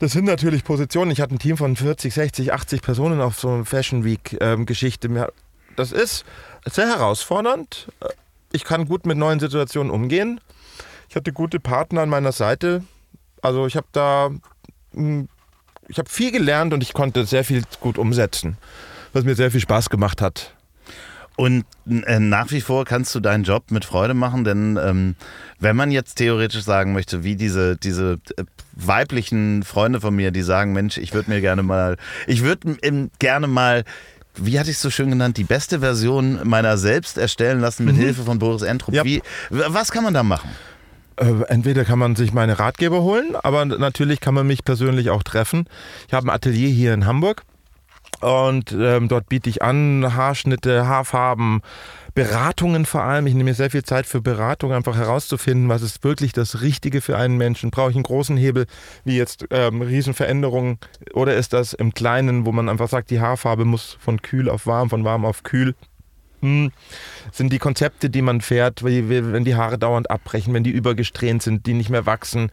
Das sind natürlich Positionen. Ich hatte ein Team von 40, 60, 80 Personen auf so einer Fashion Week-Geschichte. Das ist sehr herausfordernd. Ich kann gut mit neuen Situationen umgehen. Ich hatte gute Partner an meiner Seite. Also ich habe da, mh, ich habe viel gelernt und ich konnte sehr viel gut umsetzen, was mir sehr viel Spaß gemacht hat. Und äh, nach wie vor kannst du deinen Job mit Freude machen, denn ähm, wenn man jetzt theoretisch sagen möchte, wie diese, diese äh, weiblichen Freunde von mir, die sagen, Mensch, ich würde mir gerne mal, ich würde gerne mal, wie hatte ich es so schön genannt, die beste Version meiner selbst erstellen lassen mit Hilfe von Boris Entrup. Ja. Wie, was kann man da machen? Äh, Entweder kann man sich meine Ratgeber holen, aber natürlich kann man mich persönlich auch treffen. Ich habe ein Atelier hier in Hamburg und ähm, dort biete ich an Haarschnitte, Haarfarben, Beratungen vor allem. Ich nehme mir sehr viel Zeit für Beratung, einfach herauszufinden, was ist wirklich das Richtige für einen Menschen. Brauche ich einen großen Hebel, wie jetzt ähm, Riesenveränderungen, oder ist das im Kleinen, wo man einfach sagt, die Haarfarbe muss von kühl auf warm, von warm auf kühl hm, sind die Konzepte, die man fährt, wenn die Haare dauernd abbrechen, wenn die übergesträhnt sind, die nicht mehr wachsen,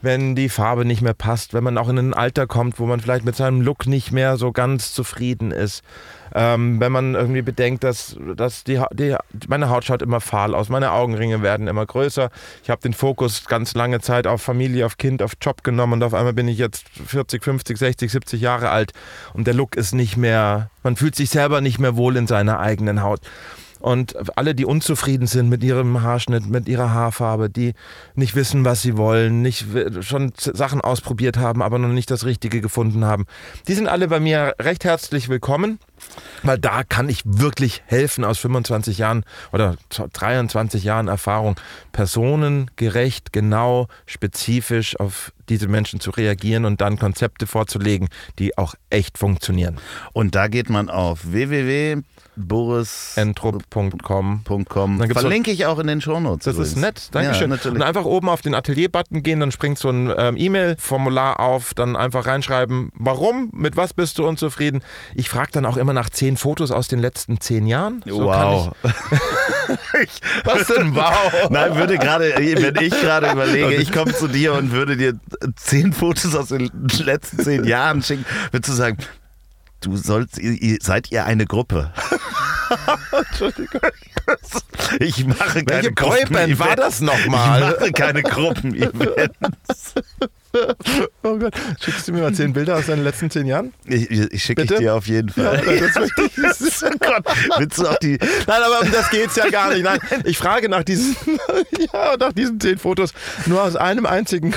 wenn die Farbe nicht mehr passt, wenn man auch in ein Alter kommt, wo man vielleicht mit seinem Look nicht mehr so ganz zufrieden ist. Ähm, wenn man irgendwie bedenkt, dass, dass die, die, meine Haut schaut immer fahl aus, meine Augenringe werden immer größer. Ich habe den Fokus ganz lange Zeit auf Familie, auf Kind, auf Job genommen und auf einmal bin ich jetzt 40, 50, 60, 70 Jahre alt und der Look ist nicht mehr, man fühlt sich selber nicht mehr wohl in seiner eigenen Haut. Und alle, die unzufrieden sind mit ihrem Haarschnitt, mit ihrer Haarfarbe, die nicht wissen, was sie wollen, nicht schon Sachen ausprobiert haben, aber noch nicht das Richtige gefunden haben, die sind alle bei mir recht herzlich willkommen, weil da kann ich wirklich helfen aus 25 Jahren oder 23 Jahren Erfahrung, personengerecht, genau, spezifisch auf diese Menschen zu reagieren und dann Konzepte vorzulegen, die auch echt funktionieren. Und da geht man auf www.boris.com. Entrup.com Dann gibt's Verlinke ich auch in den Shownotes. Das ist übrigens. nett, Dankeschön. Ja, und einfach oben auf den Atelier-Button gehen, dann springt so ein ähm, E-Mail-Formular auf, dann einfach reinschreiben, warum, mit was bist du unzufrieden. Ich frage dann auch immer nach zehn Fotos aus den letzten zehn Jahren. So wow. [laughs] Was denn wow? Nein, würde gerade, wenn ich gerade überlege, ich komme zu dir und würde dir zehn Fotos aus den letzten zehn Jahren schicken, würdest du sagen, du sollst, ihr, seid ihr eine Gruppe? [laughs] Entschuldigung. Ich mache keine Welche Boyband war das nochmal? Ich mache keine Gruppen-Events. [laughs] [laughs] Oh Gott, schickst du mir mal zehn Bilder aus deinen letzten zehn Jahren? Ich, ich schicke dir auf jeden Fall. Ja, das ich. [laughs] oh Gott, willst du auch die, Nein, aber um das geht's ja gar nicht. Nein, ich frage nach diesen, [laughs] ja, nach diesen zehn Fotos nur aus einem einzigen,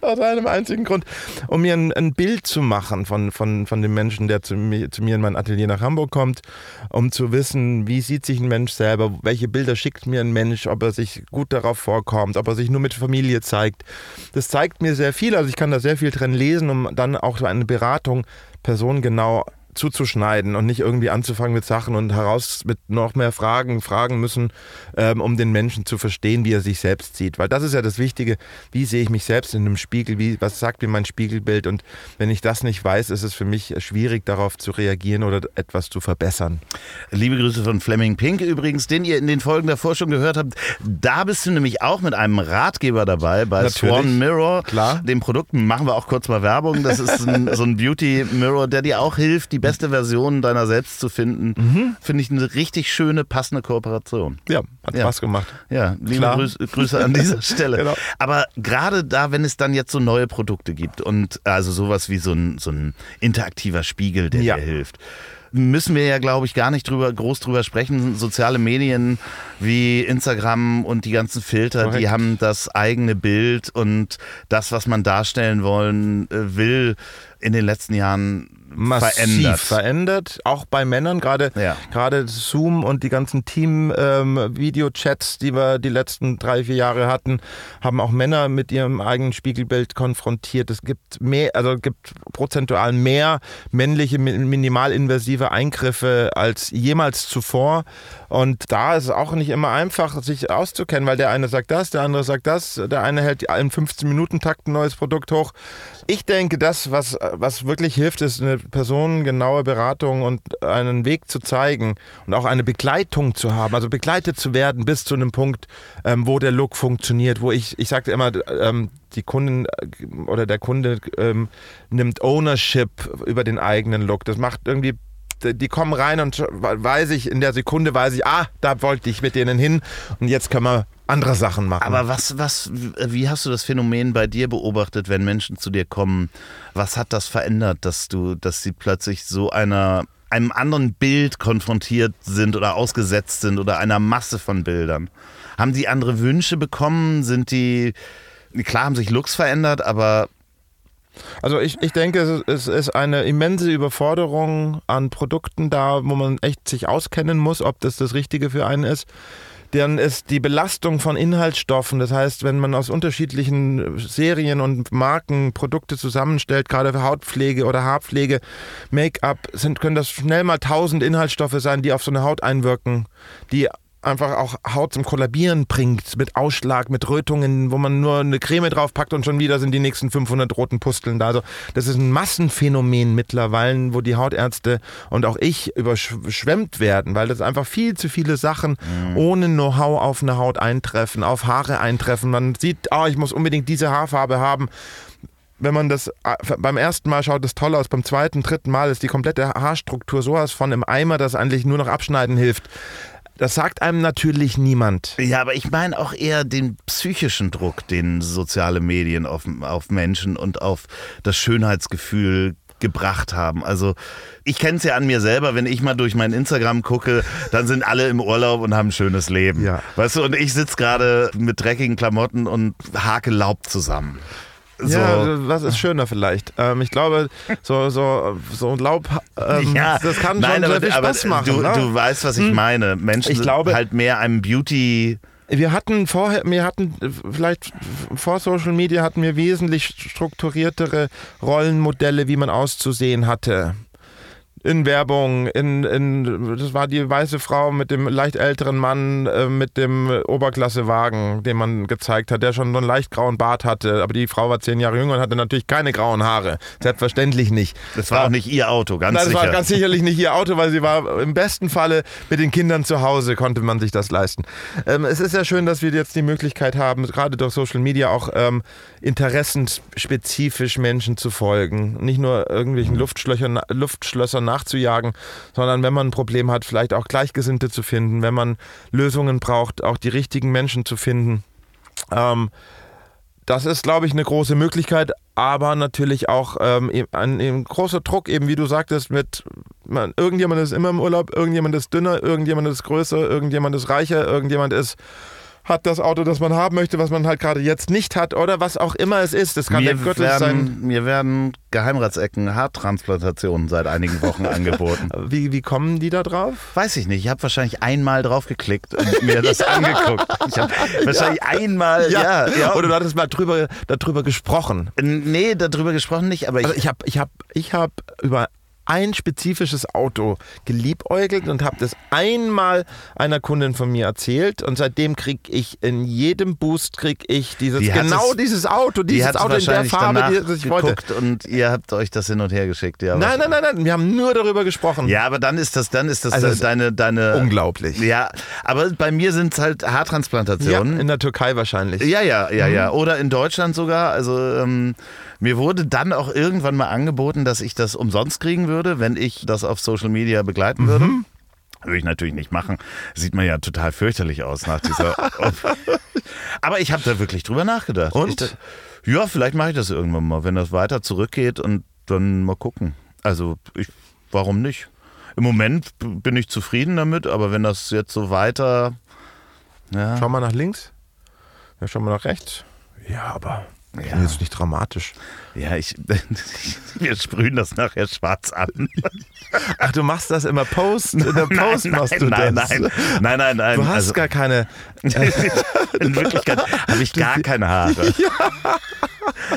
aus einem einzigen Grund, um mir ein, ein Bild zu machen von, von, von dem Menschen, der zu mir, zu mir in mein Atelier nach Hamburg kommt, um zu wissen, wie sieht sich ein Mensch selber, welche Bilder schickt mir ein Mensch, ob er sich gut darauf vorkommt, ob er sich nur mit Familie zeigt. Das zeigt mir sehr viel, also ich kann da sehr viel drin lesen, um dann auch so eine Beratung personengenau zuzuschneiden und nicht irgendwie anzufangen mit Sachen und heraus mit noch mehr Fragen fragen müssen, ähm, um den Menschen zu verstehen, wie er sich selbst sieht. Weil das ist ja das Wichtige. Wie sehe ich mich selbst in einem Spiegel? Wie, was sagt mir mein Spiegelbild? Und wenn ich das nicht weiß, ist es für mich schwierig, darauf zu reagieren oder etwas zu verbessern. Liebe Grüße von Fleming Pink übrigens, den ihr in den Folgen davor schon gehört habt. Da bist du nämlich auch mit einem Ratgeber dabei bei Natürlich. Swan Mirror. Klar. Dem Produkt machen wir auch kurz mal Werbung. Das ist ein, so ein Beauty Mirror, der dir auch hilft, die beste Version deiner selbst zu finden. Mhm. Finde ich eine richtig schöne, passende Kooperation. Ja, hat Ja. Spaß gemacht. Ja, liebe Klar. Grüße, an dieser [laughs] Stelle. Genau. Aber gerade da, wenn es dann jetzt so neue Produkte gibt und also sowas wie so ein, so ein interaktiver Spiegel, der Ja. dir hilft, müssen wir ja, glaube ich, gar nicht drüber, groß drüber sprechen. Soziale Medien wie Instagram und die ganzen Filter, die Korrekt. haben das eigene Bild und das, was man darstellen wollen äh, will, in den letzten Jahren massiv verändert. verändert. Auch bei Männern, gerade Ja. gerade Zoom und die ganzen Team-Video-Chats, die wir die letzten drei, vier Jahre hatten, haben auch Männer mit ihrem eigenen Spiegelbild konfrontiert. Es gibt mehr, also es gibt prozentual mehr männliche mi- minimalinvasive Eingriffe als jemals zuvor. Und da ist es auch nicht immer einfach, sich auszukennen, weil der eine sagt das, der andere sagt das, der eine hält in 15-Minuten-Takt ein neues Produkt hoch. Ich denke, das, was, was wirklich hilft, ist eine personengenaue Beratung und einen Weg zu zeigen und auch eine Begleitung zu haben, also begleitet zu werden bis zu einem Punkt, ähm, wo der Look funktioniert, wo ich, ich sagte immer, ähm, die Kunden äh, oder der Kunde ähm, nimmt Ownership über den eigenen Look. Das macht irgendwie die kommen rein und weiß ich, in der Sekunde weiß ich, ah, da wollte ich mit denen hin und jetzt können wir andere Sachen machen. Aber was, was, wie hast du das Phänomen bei dir beobachtet, wenn Menschen zu dir kommen? Was hat das verändert, dass du, dass sie plötzlich so einer, einem anderen Bild konfrontiert sind oder ausgesetzt sind oder einer Masse von Bildern? Haben die andere Wünsche bekommen? Sind die, klar haben sich Looks verändert, aber Also ich, ich denke, es ist- es ist eine immense Überforderung an Produkten da, wo man echt sich auskennen muss, ob das das Richtige für einen ist. Dann ist die Belastung von Inhaltsstoffen, das heißt, wenn man aus unterschiedlichen Serien und Marken Produkte zusammenstellt, gerade für Hautpflege oder Haarpflege, Make-up, können das schnell mal tausend Inhaltsstoffe sein, die auf so eine Haut einwirken, die einfach auch Haut zum Kollabieren bringt, mit Ausschlag, mit Rötungen, wo man nur eine Creme draufpackt und schon wieder sind die nächsten 500 roten Pusteln da. Also das ist ein Massenphänomen mittlerweile, wo die Hautärzte und auch ich überschwemmt werden, weil das einfach viel zu viele Sachen ohne Know-how auf eine Haut eintreffen, auf Haare eintreffen. Man sieht, ah, ich muss unbedingt diese Haarfarbe haben wenn man das äh, beim ersten Mal schaut, es toll aus, beim zweiten, dritten Mal ist die komplette Haarstruktur sowas von im Eimer, dass eigentlich nur noch abschneiden hilft. Das sagt einem natürlich niemand. Ja, aber ich meine auch eher den psychischen Druck, den soziale Medien auf, auf Menschen und auf das Schönheitsgefühl gebracht haben. Also ich kenne es ja an mir selber, wenn ich mal durch mein Instagram gucke, dann sind alle im Urlaub und haben ein schönes Leben. Ja. Weißt du, und ich sitze gerade mit dreckigen Klamotten und hake Laub zusammen. So. Ja, was ist schöner vielleicht? Ähm, ich glaube, so, so, so ein Laub, ähm, Ja, das kann nein, schon aber, sehr viel Spaß machen. Du, ne? du weißt, was ich meine. Menschen Ich glaube- sind halt mehr einem Beauty. Wir hatten vorher, wir hatten vielleicht vor Social Media hatten wir wesentlich strukturiertere Rollenmodelle, wie man auszusehen hatte. In Werbung, in, in das war die weiße Frau mit dem leicht älteren Mann äh, mit dem Oberklassewagen, den man gezeigt hat, der schon so einen leicht grauen Bart hatte, aber die Frau war zehn Jahre jünger und hatte natürlich keine grauen Haare. Selbstverständlich nicht. Das war auch nicht ihr Auto, ganz Nein, das sicher. war ganz sicherlich nicht ihr Auto, weil sie war im besten Falle mit den Kindern zu Hause, konnte man sich das leisten. Ähm, es ist ja schön, dass wir jetzt die Möglichkeit haben, gerade durch Social Media auch ähm, interessenspezifisch Menschen zu folgen. Nicht nur irgendwelchen Luftschlössern, Luftschlössern nachzujagen, sondern wenn man ein Problem hat, vielleicht auch Gleichgesinnte zu finden, wenn man Lösungen braucht, auch die richtigen Menschen zu finden. Ähm, das ist, glaube ich, eine große Möglichkeit, aber natürlich auch ähm, eben ein, ein großer Druck, eben wie du sagtest, mit man, irgendjemand ist immer im Urlaub, irgendjemand ist dünner, irgendjemand ist größer, irgendjemand ist reicher, irgendjemand ist hat das Auto, das man haben möchte, was man halt gerade jetzt nicht hat oder was auch immer es ist. Das kann der Mir Gürtel sein. werden, mir werden Geheimratsecken Haartransplantationen seit einigen Wochen [laughs] angeboten. Wie, wie kommen die da drauf? Weiß ich nicht. Ich habe wahrscheinlich einmal drauf geklickt und mir das [laughs] angeguckt. Ich habe wahrscheinlich einmal, ja, ja. Oder du hattest mal drüber, darüber gesprochen. nee, darüber gesprochen nicht, aber ich, Also ich habe ich hab, ich hab über ein spezifisches Auto geliebäugelt und habe das einmal einer Kundin von mir erzählt und seitdem kriege ich in jedem Boost krieg ich dieses Die genau es- dieses Auto, Die dieses hat Auto in der Farbe, die das ich wollte. und ihr habt euch das hin und her geschickt. Ja, Nein, nein, nein, nein, wir haben nur darüber gesprochen. Ja, aber dann ist das, dann ist das Also deine, deine. Unglaublich. Ja, aber bei mir sind es halt Ja, Haartransplantationen. in der Türkei wahrscheinlich. Ja, ja, ja, ja. Mhm. Oder in Deutschland sogar. Also ähm, mir wurde dann auch irgendwann mal angeboten, dass ich das umsonst kriegen würde, wenn ich das auf Social Media begleiten würde. Mhm. Würde ich natürlich nicht machen. Sieht man ja total fürchterlich aus nach dieser. [laughs] Aber ich habe da wirklich drüber nachgedacht. Und? Ich, ja, vielleicht mache ich das irgendwann mal, wenn das weiter zurückgeht und dann mal gucken. Also, ich, warum nicht? Im Moment bin ich zufrieden damit, aber wenn das jetzt so weiter. Ja, Schau mal nach links. Ja, schau mal nach rechts. Ja, aber Ja. das ist nicht dramatisch. Ja, ich, [laughs] wir sprühen das nachher schwarz an. [laughs] Ach, du machst das immer Post? In der [laughs] Post nein, machst du nein, das. nein, nein, nein, nein. Du hast also, gar keine. in Wirklichkeit habe ich gar keine Haare.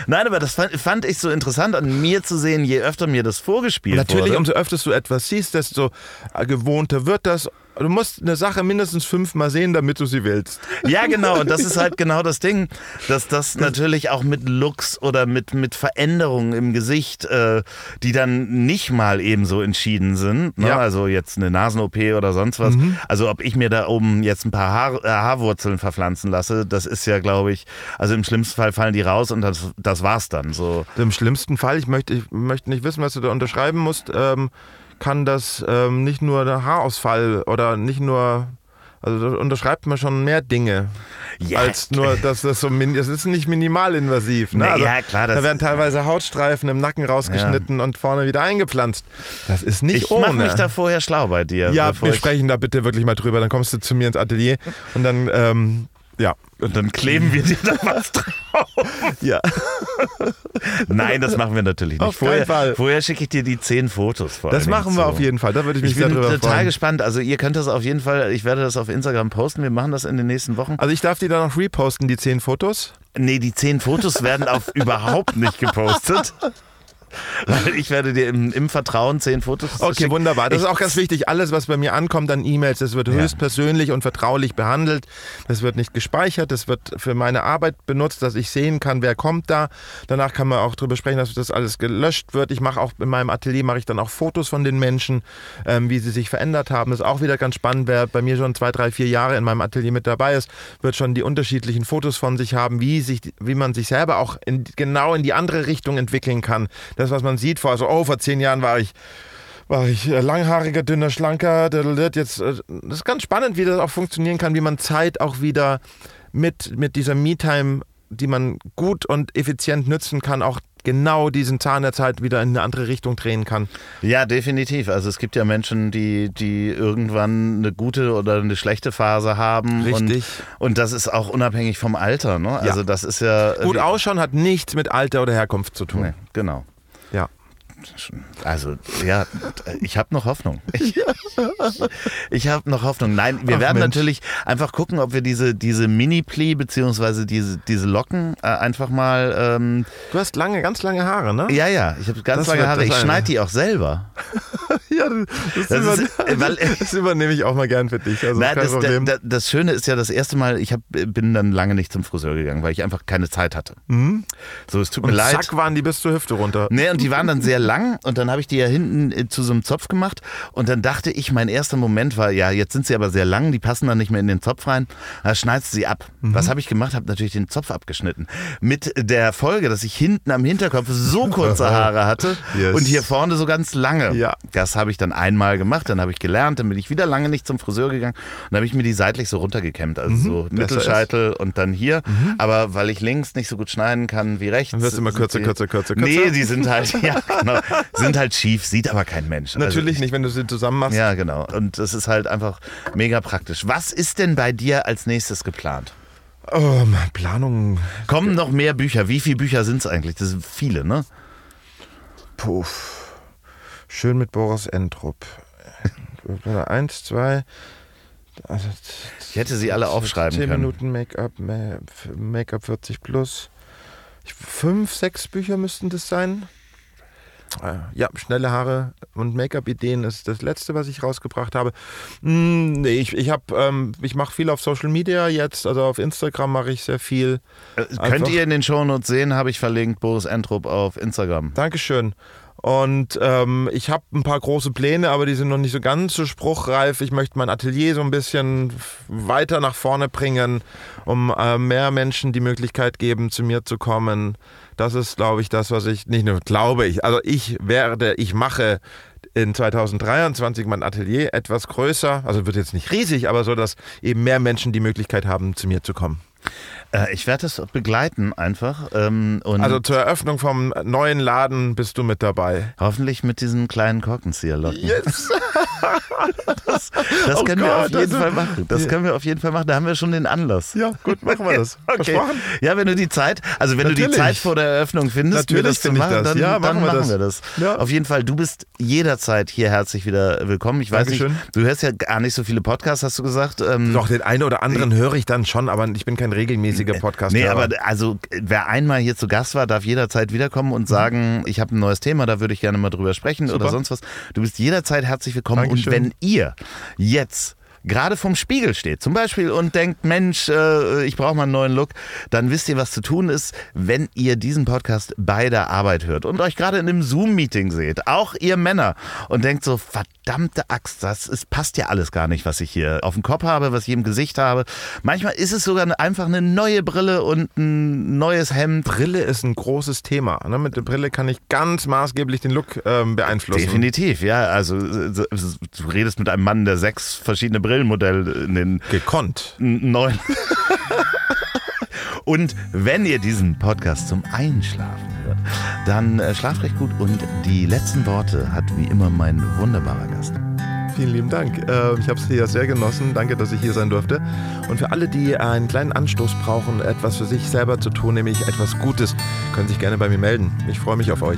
Nein, aber das fand, fand ich so interessant an mir zu sehen, je öfter mir das vorgespielt Natürlich, wurde. umso öfter du etwas siehst, desto äh, gewohnter wird das. Du musst eine Sache mindestens fünfmal sehen, damit du sie willst. Ja, genau. Und das ist halt [laughs] genau das Ding, dass das natürlich auch mit Looks oder mit, mit Veränderungen im Gesicht, äh, die dann nicht mal eben so entschieden sind. Ne? Ja. Also jetzt eine Nasen-OP oder sonst was. Also ob ich mir da oben jetzt ein paar Haar, äh, Haarwurzeln verpflanzen lasse, das ist ja, glaube ich, also im schlimmsten Fall fallen die raus und das, das war's dann. So. Im schlimmsten Fall, ich möchte, ich möchte nicht wissen, was du da unterschreiben musst, ähm, kann das ähm, nicht nur der Haarausfall oder nicht nur. Also da unterschreibt man schon mehr Dinge Ja. als nur, dass das so das ist nicht minimalinvasiv. Ne? Also, ja, klar, das- da werden teilweise Hautstreifen im Nacken rausgeschnitten und vorne wieder eingepflanzt. Das ist nicht Ich ohne. mache mich da vorher schlau bei dir. ja, wir ich- sprechen da bitte wirklich mal drüber. Dann kommst du zu mir ins Atelier und dann ähm, ja. Und dann kleben wir dir da was [laughs] drauf. Ja. Nein, das machen wir natürlich nicht. Auf vorher Fall. vorher schicke ich dir die zehn Fotos vor. Das machen wir zu. auf jeden Fall. Da würde ich mich Ich sehr bin drüber total freuen. gespannt. Also ihr könnt das auf jeden Fall, ich werde das auf Instagram posten. Wir machen das in den nächsten Wochen. Also ich darf die dann noch reposten, die zehn Fotos. Nee, die zehn Fotos werden auf [laughs] überhaupt nicht gepostet. Weil ich werde dir im, im Vertrauen zehn Fotos Okay, schicken. wunderbar. Das Ich- ist auch ganz wichtig. Alles, was bei mir ankommt an E-Mails, das wird höchst persönlich und vertraulich behandelt. Das wird nicht gespeichert. Das wird für meine Arbeit benutzt, dass ich sehen kann, wer kommt da. Danach kann man auch darüber sprechen, dass das alles gelöscht wird. Ich mache auch in meinem Atelier mache ich dann auch Fotos von den Menschen, ähm, wie sie sich verändert haben. Das ist auch wieder ganz spannend. Wer bei mir schon zwei, drei, vier Jahre in meinem Atelier mit dabei ist, wird schon die unterschiedlichen Fotos von sich haben, wie sich, wie man sich selber auch in, genau in die andere Richtung entwickeln kann. Das, was man sieht vor, also oh, vor zehn Jahren war ich war ich äh, langhaariger, dünner, schlanker. Jetzt, äh, das ist ganz spannend, wie das auch funktionieren kann, wie man Zeit auch wieder mit, mit dieser Me-Time, die man gut und effizient nützen kann, auch genau diesen Zahn der Zeit wieder in eine andere Richtung drehen kann. Ja, definitiv. Also es gibt ja Menschen, die, die irgendwann eine gute oder eine schlechte Phase haben. Richtig. Und, und das ist auch unabhängig vom Alter. Ne? Also das ist ja... Gut ausschauen hat nichts mit Alter oder Herkunft zu tun. Nee, genau. Also, ja, ich habe noch Hoffnung. Ich, ich habe noch Hoffnung. Nein, wir Ach, werden Mensch. natürlich einfach gucken, ob wir diese, diese Mini-Plee beziehungsweise diese, diese Locken äh, einfach mal. Ähm, Du hast lange, ganz lange Haare, ne? ja, ja, ich habe ganz Das lange Haare. Ich schneide die auch selber. [laughs] Ja, das, Das über, ist, äh, weil- das übernehme ich auch mal gern für dich. Also Nein, das, Problem. da- das Schöne ist ja, das erste Mal, ich hab, bin dann lange nicht zum Friseur gegangen, weil ich einfach keine Zeit hatte. So, es tut mir und leid. zack waren die bis zur Hüfte runter. Nee, und die waren dann sehr lang und dann habe ich die ja hinten äh, zu so einem Zopf gemacht und dann dachte ich, mein erster Moment war, ja, jetzt sind sie aber sehr lang, die passen dann nicht mehr in den Zopf rein, da schneidest du sie ab. Mhm. Was habe ich gemacht? Habe natürlich den Zopf abgeschnitten. Mit der Folge, dass ich hinten am Hinterkopf so kurze [laughs] Haare hatte Yes. und hier vorne so ganz lange. Ja. Das habe ich dann einmal gemacht, dann habe ich gelernt, dann bin ich wieder lange nicht zum Friseur gegangen und dann habe ich mir die seitlich so runtergekämmt, also so Mhm. Besser Mittelscheitel und dann hier. Aber weil ich links nicht so gut schneiden kann wie rechts. Dann wirst du immer kürzer, die- kürzer, kürzer, kürzer. Nee, die sind halt, [laughs] ja, genau, sind halt schief, sieht aber kein Mensch. Natürlich also, nicht, wenn du sie zusammen machst. Ja, genau. Und das ist halt einfach mega praktisch. Was ist denn bei dir als nächstes geplant? Oh, Planung. Kommen noch mehr Bücher? Wie viele Bücher sind es eigentlich? Das sind viele, ne? Puff. Schön mit Boris Entrup. Eins, zwei. Also, Ich hätte sie alle aufschreiben 10 können. Minuten Make-up, Ma- Make-up 40 plus. Fünf, sechs Bücher müssten das sein. Äh, ja, schnelle Haare und Make-up-Ideen ist das letzte, was ich rausgebracht habe. Hm, nee, ich, ich, hab, ähm, ich mache viel auf Social Media jetzt, also auf Instagram mache ich sehr viel. Äh, könnt ihr in den Shownotes sehen, habe ich verlinkt, Boris Entrup auf Instagram. Dankeschön. Und ähm, ich habe ein paar große Pläne, aber die sind noch nicht so ganz so spruchreif. Ich möchte mein Atelier so ein bisschen weiter nach vorne bringen, um äh, mehr Menschen die Möglichkeit geben, zu mir zu kommen. Das ist, glaube ich, das, was ich nicht nur glaube ich. Also ich werde, ich mache in 2023 mein Atelier etwas größer. Also wird jetzt nicht riesig, aber so, dass eben mehr Menschen die Möglichkeit haben, zu mir zu kommen. Äh, ich werde es begleiten einfach. Ähm, also zur Eröffnung vom neuen Laden bist du mit dabei. Hoffentlich mit diesen kleinen Korkenzieherlocken. Yes! [laughs] das, das oh können Gott, wir auf jeden Fall machen. Das können wir auf jeden Fall machen. Da haben wir schon den Anlass. Ja, gut, machen wir das. [laughs] okay. Ja, wenn du die Zeit, also wenn Natürlich. du die Zeit vor der Eröffnung findest, Natürlich das zu machen, das. dann, ja, machen, dann wir, machen wir das. Ja. Auf jeden Fall, du bist jederzeit hier herzlich wieder willkommen. Ich weiß Dankeschön. nicht, du hörst ja gar nicht so viele Podcasts, hast du gesagt. Ähm, Doch, den einen oder anderen höre ich dann schon, aber ich bin kein regelmäßiger Podcast. Nee, aber also wer einmal hier zu Gast war, darf jederzeit wiederkommen und sagen, ich habe ein neues Thema, da würde ich gerne mal drüber sprechen Super. oder sonst was. Du bist jederzeit herzlich willkommen Dankeschön. und wenn ihr jetzt gerade vom Spiegel steht zum Beispiel und denkt, Mensch, äh, ich brauche mal einen neuen Look, dann wisst ihr, was zu tun ist, wenn ihr diesen Podcast bei der Arbeit hört und euch gerade in einem Zoom-Meeting seht, auch ihr Männer, und denkt so, verdammte Axt, das ist, passt ja alles gar nicht, was ich hier auf dem Kopf habe, was ich im Gesicht habe. Manchmal ist es sogar einfach eine neue Brille und ein neues Hemd. Brille ist ein großes Thema. Ne? Mit der Brille kann ich ganz maßgeblich den Look ähm, beeinflussen. Definitiv, ja. Also du redest mit einem Mann, der sechs verschiedene Brillen Brillenmodell in den gekonnt neuen. [laughs] und wenn ihr diesen Podcast zum Einschlafen hört, dann äh, schlaft recht gut und die letzten Worte hat wie immer mein wunderbarer Gast. Vielen lieben Dank. Äh, ich habe es hier sehr genossen. Danke, dass ich hier sein durfte. Und für alle, die einen kleinen Anstoß brauchen, etwas für sich selber zu tun, nämlich etwas Gutes, können sich gerne bei mir melden. Ich freue mich auf euch.